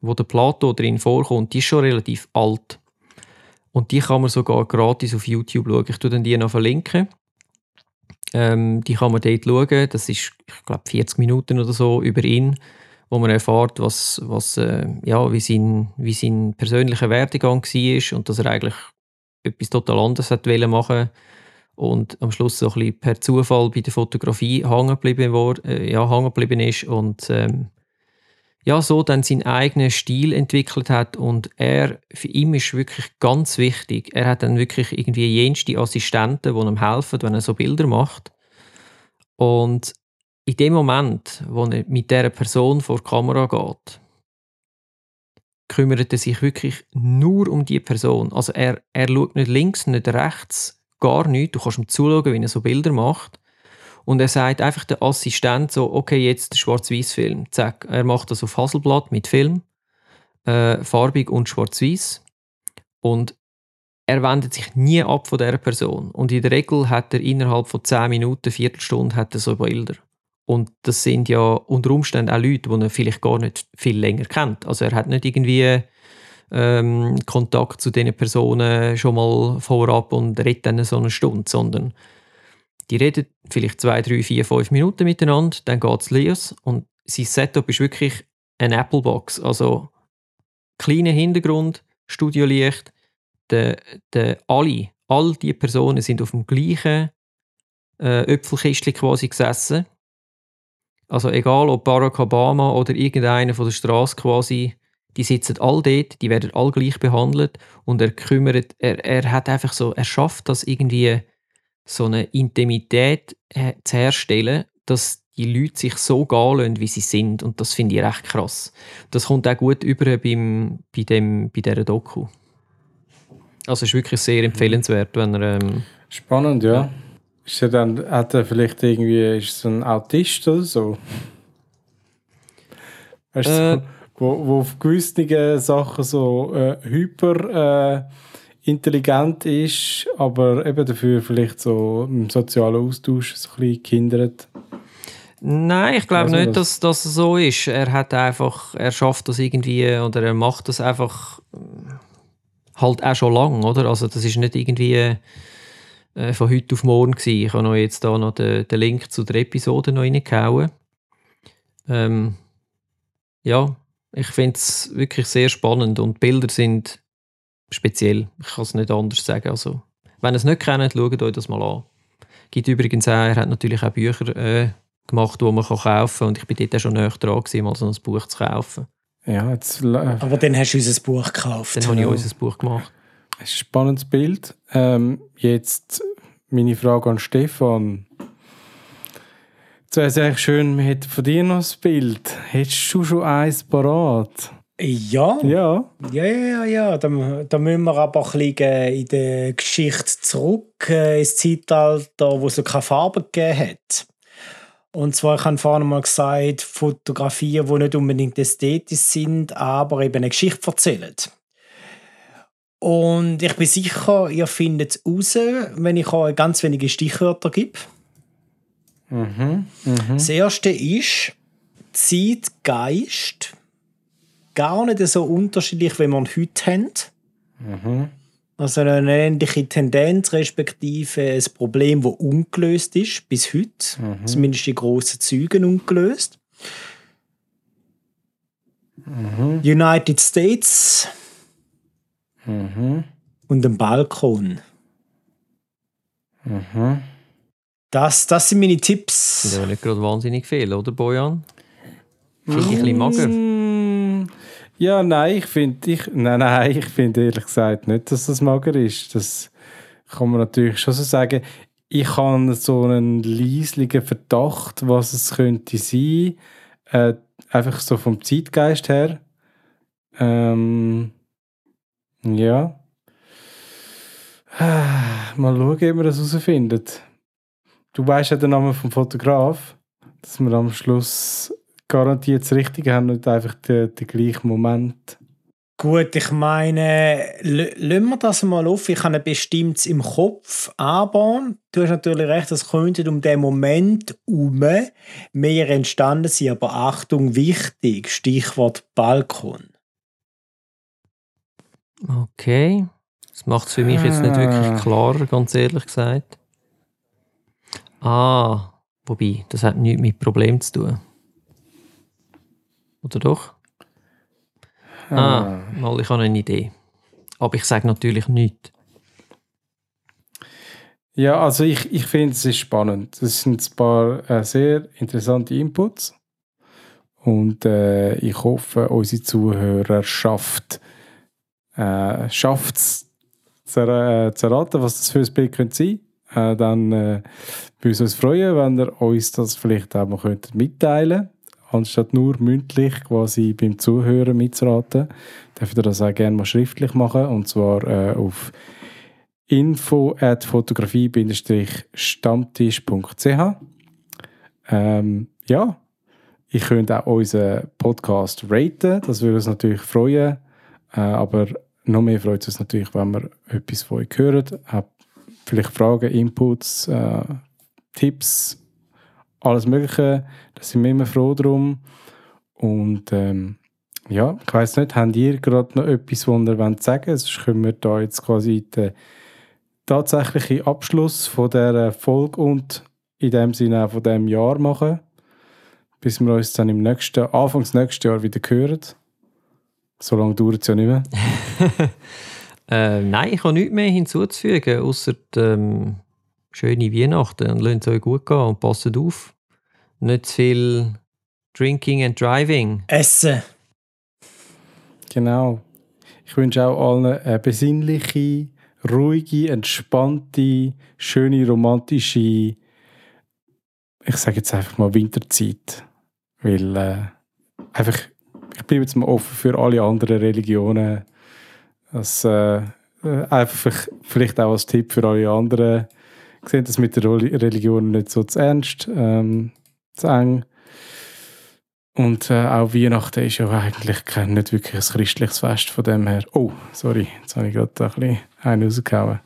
wo der Plato drin vorkommt, die ist schon relativ alt. Und die kann man sogar gratis auf YouTube schauen. Ich tue dann die noch verlinken. Ähm, die kann man dort schauen. Das ist, ich glaube, 40 Minuten oder so über ihn wo man erfährt, was, was, äh, ja, wie, sein, wie sein persönlicher Werdegang war und dass er eigentlich etwas total anderes hat machen und am Schluss so ein bisschen per Zufall bei der Fotografie hängen geblieben, war, äh, ja, hängen geblieben ist und ähm, ja, so dann seinen eigenen Stil entwickelt hat und er, für ihn ist wirklich ganz wichtig, er hat dann wirklich irgendwie jenste Assistenten, die ihm helfen, wenn er so Bilder macht und in dem Moment, wo er mit dieser Person vor die Kamera geht, kümmert er sich wirklich nur um die Person. Also er, er schaut nicht links, nicht rechts, gar nichts. Du kannst ihm zuschauen, wie er so Bilder macht. Und er sagt einfach der Assistent so, okay, jetzt der Schwarz-Weiß-Film. Zack, er macht das auf Hasselblatt mit Film, äh, farbig und schwarz-weiß. Und er wendet sich nie ab von dieser Person. Und in der Regel hat er innerhalb von 10 Minuten, Viertelstunde, hat er so Bilder. Und das sind ja unter Umständen auch Leute, die er vielleicht gar nicht viel länger kennt. Also er hat nicht irgendwie ähm, Kontakt zu diesen Personen schon mal vorab und redet dann so eine Stunde, sondern die reden vielleicht zwei, drei, vier, fünf Minuten miteinander, dann geht es los und sein Setup ist wirklich eine Applebox. Also kleiner Hintergrund, Studiolicht, de, de, alle, all die Personen sind auf dem gleichen äh, Öpfelkistchen quasi gesessen also egal ob Barack Obama oder irgendeiner von der Straße quasi, die sitzen all dort, die werden all gleich behandelt und er kümmert, er, er hat einfach so, er schafft das irgendwie so eine Intimität äh, zu herstellen, dass die Leute sich so gehen lassen, wie sie sind und das finde ich recht krass. Das kommt auch gut über beim, bei, dem, bei dieser Doku. Also es ist wirklich sehr empfehlenswert, wenn er... Ähm, Spannend, ja. ja ist er dann, hat er vielleicht irgendwie, ist so ein Autist oder so? Weißt du, äh, wo, wo auf gewissen Sachen so äh, hyper äh, intelligent ist, aber eben dafür vielleicht so im sozialen Austausch so ein bisschen gehindert. Nein, ich glaube also nicht, dass das so ist. Er hat einfach, er schafft das irgendwie oder er macht das einfach halt auch schon lang, oder? Also das ist nicht irgendwie äh, von heute auf morgen gewesen. Ich habe noch jetzt da noch den, den Link zu der Episode noch reingehauen. Ähm, ja, ich finde es wirklich sehr spannend und die Bilder sind speziell. Ich kann es nicht anders sagen. Also, wenn ihr es nicht kennt, schaut euch das mal an. Gibt übrigens auch, er hat natürlich auch Bücher äh, gemacht, die man kann kaufen kann und ich bin dort auch schon näher dran gewesen, mal so ein Buch zu kaufen. Ja, jetzt, äh, Aber dann hast du unser Buch gekauft. Dann habe ich unser Buch gemacht. Ein spannendes Bild. Ähm, jetzt meine Frage an Stefan. Jetzt wäre es eigentlich schön, wir hätten von dir noch ein Bild. Hättest du schon eins parat? Ja. Ja. Ja, ja, ja. Da, da müssen wir aber ein bisschen in der Geschichte zurück, äh, ins Zeitalter, wo es keine Farbe gegeben hat. Und zwar, ich habe vorhin mal gesagt, Fotografien, die nicht unbedingt ästhetisch sind, aber eben eine Geschichte erzählen. Und ich bin sicher, ihr findet es raus, wenn ich euch ganz wenige Stichwörter gebe. Mhm, mh. Das erste ist Zeitgeist. Gar nicht so unterschiedlich, wie wir heute haben. Mhm. Also eine ähnliche Tendenz, respektive ein Problem, das ungelöst ist bis heute. Mhm. Zumindest die grossen Züge ungelöst. Mhm. United States Mhm. Und ein Balkon. Mhm. Das, das sind meine Tipps. Das sind ja nicht gerade wahnsinnig viel, oder Bojan? Finde ich ein bisschen mager. Mm. Ja, nein, ich finde ich, nein, nein, ich finde ehrlich gesagt nicht, dass das mager ist. Das kann man natürlich schon so sagen. Ich habe so einen leislichen Verdacht, was es könnte sein. Äh, einfach so vom Zeitgeist her. Ähm, ja. Mal schauen, wie wir das herausfindet. Du weißt ja den Namen vom Fotograf, dass wir am Schluss garantiert das Richtige haben und einfach den, den gleichen Moment. Gut, ich meine, lassen wir das mal auf. Ich habe ein bestimmtes im Kopf, aber du hast natürlich recht, es könnte um den Moment herum mehr entstanden sein. Aber Achtung, wichtig, Stichwort Balkon. Okay. Das macht es für mich jetzt nicht wirklich ah. klarer, ganz ehrlich gesagt. Ah, wobei, das hat nichts mit Problem zu tun. Oder doch? Ah, ah mal, ich habe eine Idee. Aber ich sage natürlich nichts. Ja, also ich, ich finde, es ist spannend. Es sind ein paar äh, sehr interessante Inputs. Und äh, ich hoffe, unsere Zuhörerschaft äh, schafft es zu, äh, zu erraten, was das für ein Bild könnte sein könnte. Äh, dann äh, würde uns freuen, wenn ihr uns das vielleicht auch mal könntet mitteilen anstatt nur mündlich quasi beim Zuhören mitzuraten. Dürft ihr das auch gerne mal schriftlich machen. Und zwar äh, auf info at fotografie-stammtisch.ch ähm, Ja, ich könnte auch unseren Podcast raten, das würde uns natürlich freuen, äh, aber noch mehr freut es uns natürlich, wenn wir etwas von euch hören, habt vielleicht Fragen, Inputs, äh, Tipps, alles Mögliche, da sind wir immer froh drum und ähm, ja, ich weiß nicht, habt ihr gerade noch etwas, was ihr wollt sagen wollt? Sonst können wir da jetzt quasi den tatsächlichen Abschluss von dieser Folge und in dem Sinne auch von diesem Jahr machen, bis wir uns dann im nächsten, Anfangs nächsten Jahr wieder hören. So lange dauert es ja nicht mehr. äh, nein, ich habe nichts mehr hinzuzufügen, außer ähm, schöne Weihnachten und lasst es euch gut gehen und passt auf. Nicht zu viel Drinking and Driving. Essen. Genau. Ich wünsche auch allen eine besinnliche, ruhige, entspannte, schöne, romantische, ich sage jetzt einfach mal Winterzeit. Weil äh, einfach, ich bin jetzt mal offen für alle anderen Religionen. Das, äh, einfach vielleicht auch als Tipp für alle anderen. Ich sehe das mit der Religion nicht so zu ernst, ähm, zu eng. Und äh, auch Weihnachten ist ja eigentlich kein, nicht wirklich ein christliches Fest von dem her. Oh, sorry, jetzt habe ich gerade ein bisschen einen rausgehauen.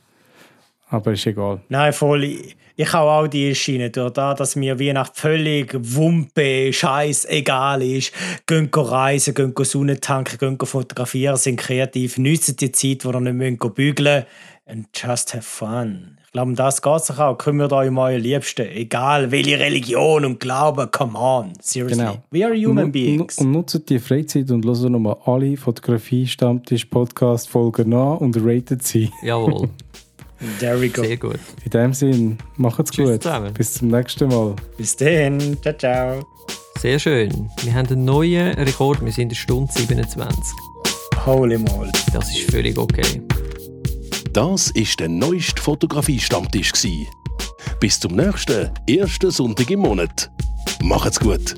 Aber ist egal. Nein, voll. Ich habe auch die Schiene. Durch das, dass mir Weihnachten völlig Wumpe, Scheiß egal ist. Gehen reisen, gehen Sonne tanken, gehen fotografieren, sind kreativ, nützen die Zeit, wo ihr nicht müssen bügeln. And just have fun. Ich glaube, um das geht es auch. Kümmert euch um eure Liebsten. Egal welche Religion und Glaube. Come on. Seriously. Genau. We are human beings. Und nutzt die Freizeit und hört nochmal alle Fotografie-Stammtisch-Podcast-Folgen nach und ratet sie. Jawohl. There we go. Sehr gut. In dem Sinn, macht's Tschüss gut. Zusammen. Bis zum nächsten Mal. Bis dann. Ciao, ciao. Sehr schön. Wir haben einen neuen Rekord. Wir sind in der Stunde 27. Holy moly. Das ist völlig okay. Das ist der neueste Fotografie-Stammtisch. Bis zum nächsten, ersten Sonntag im Monat. Macht's gut!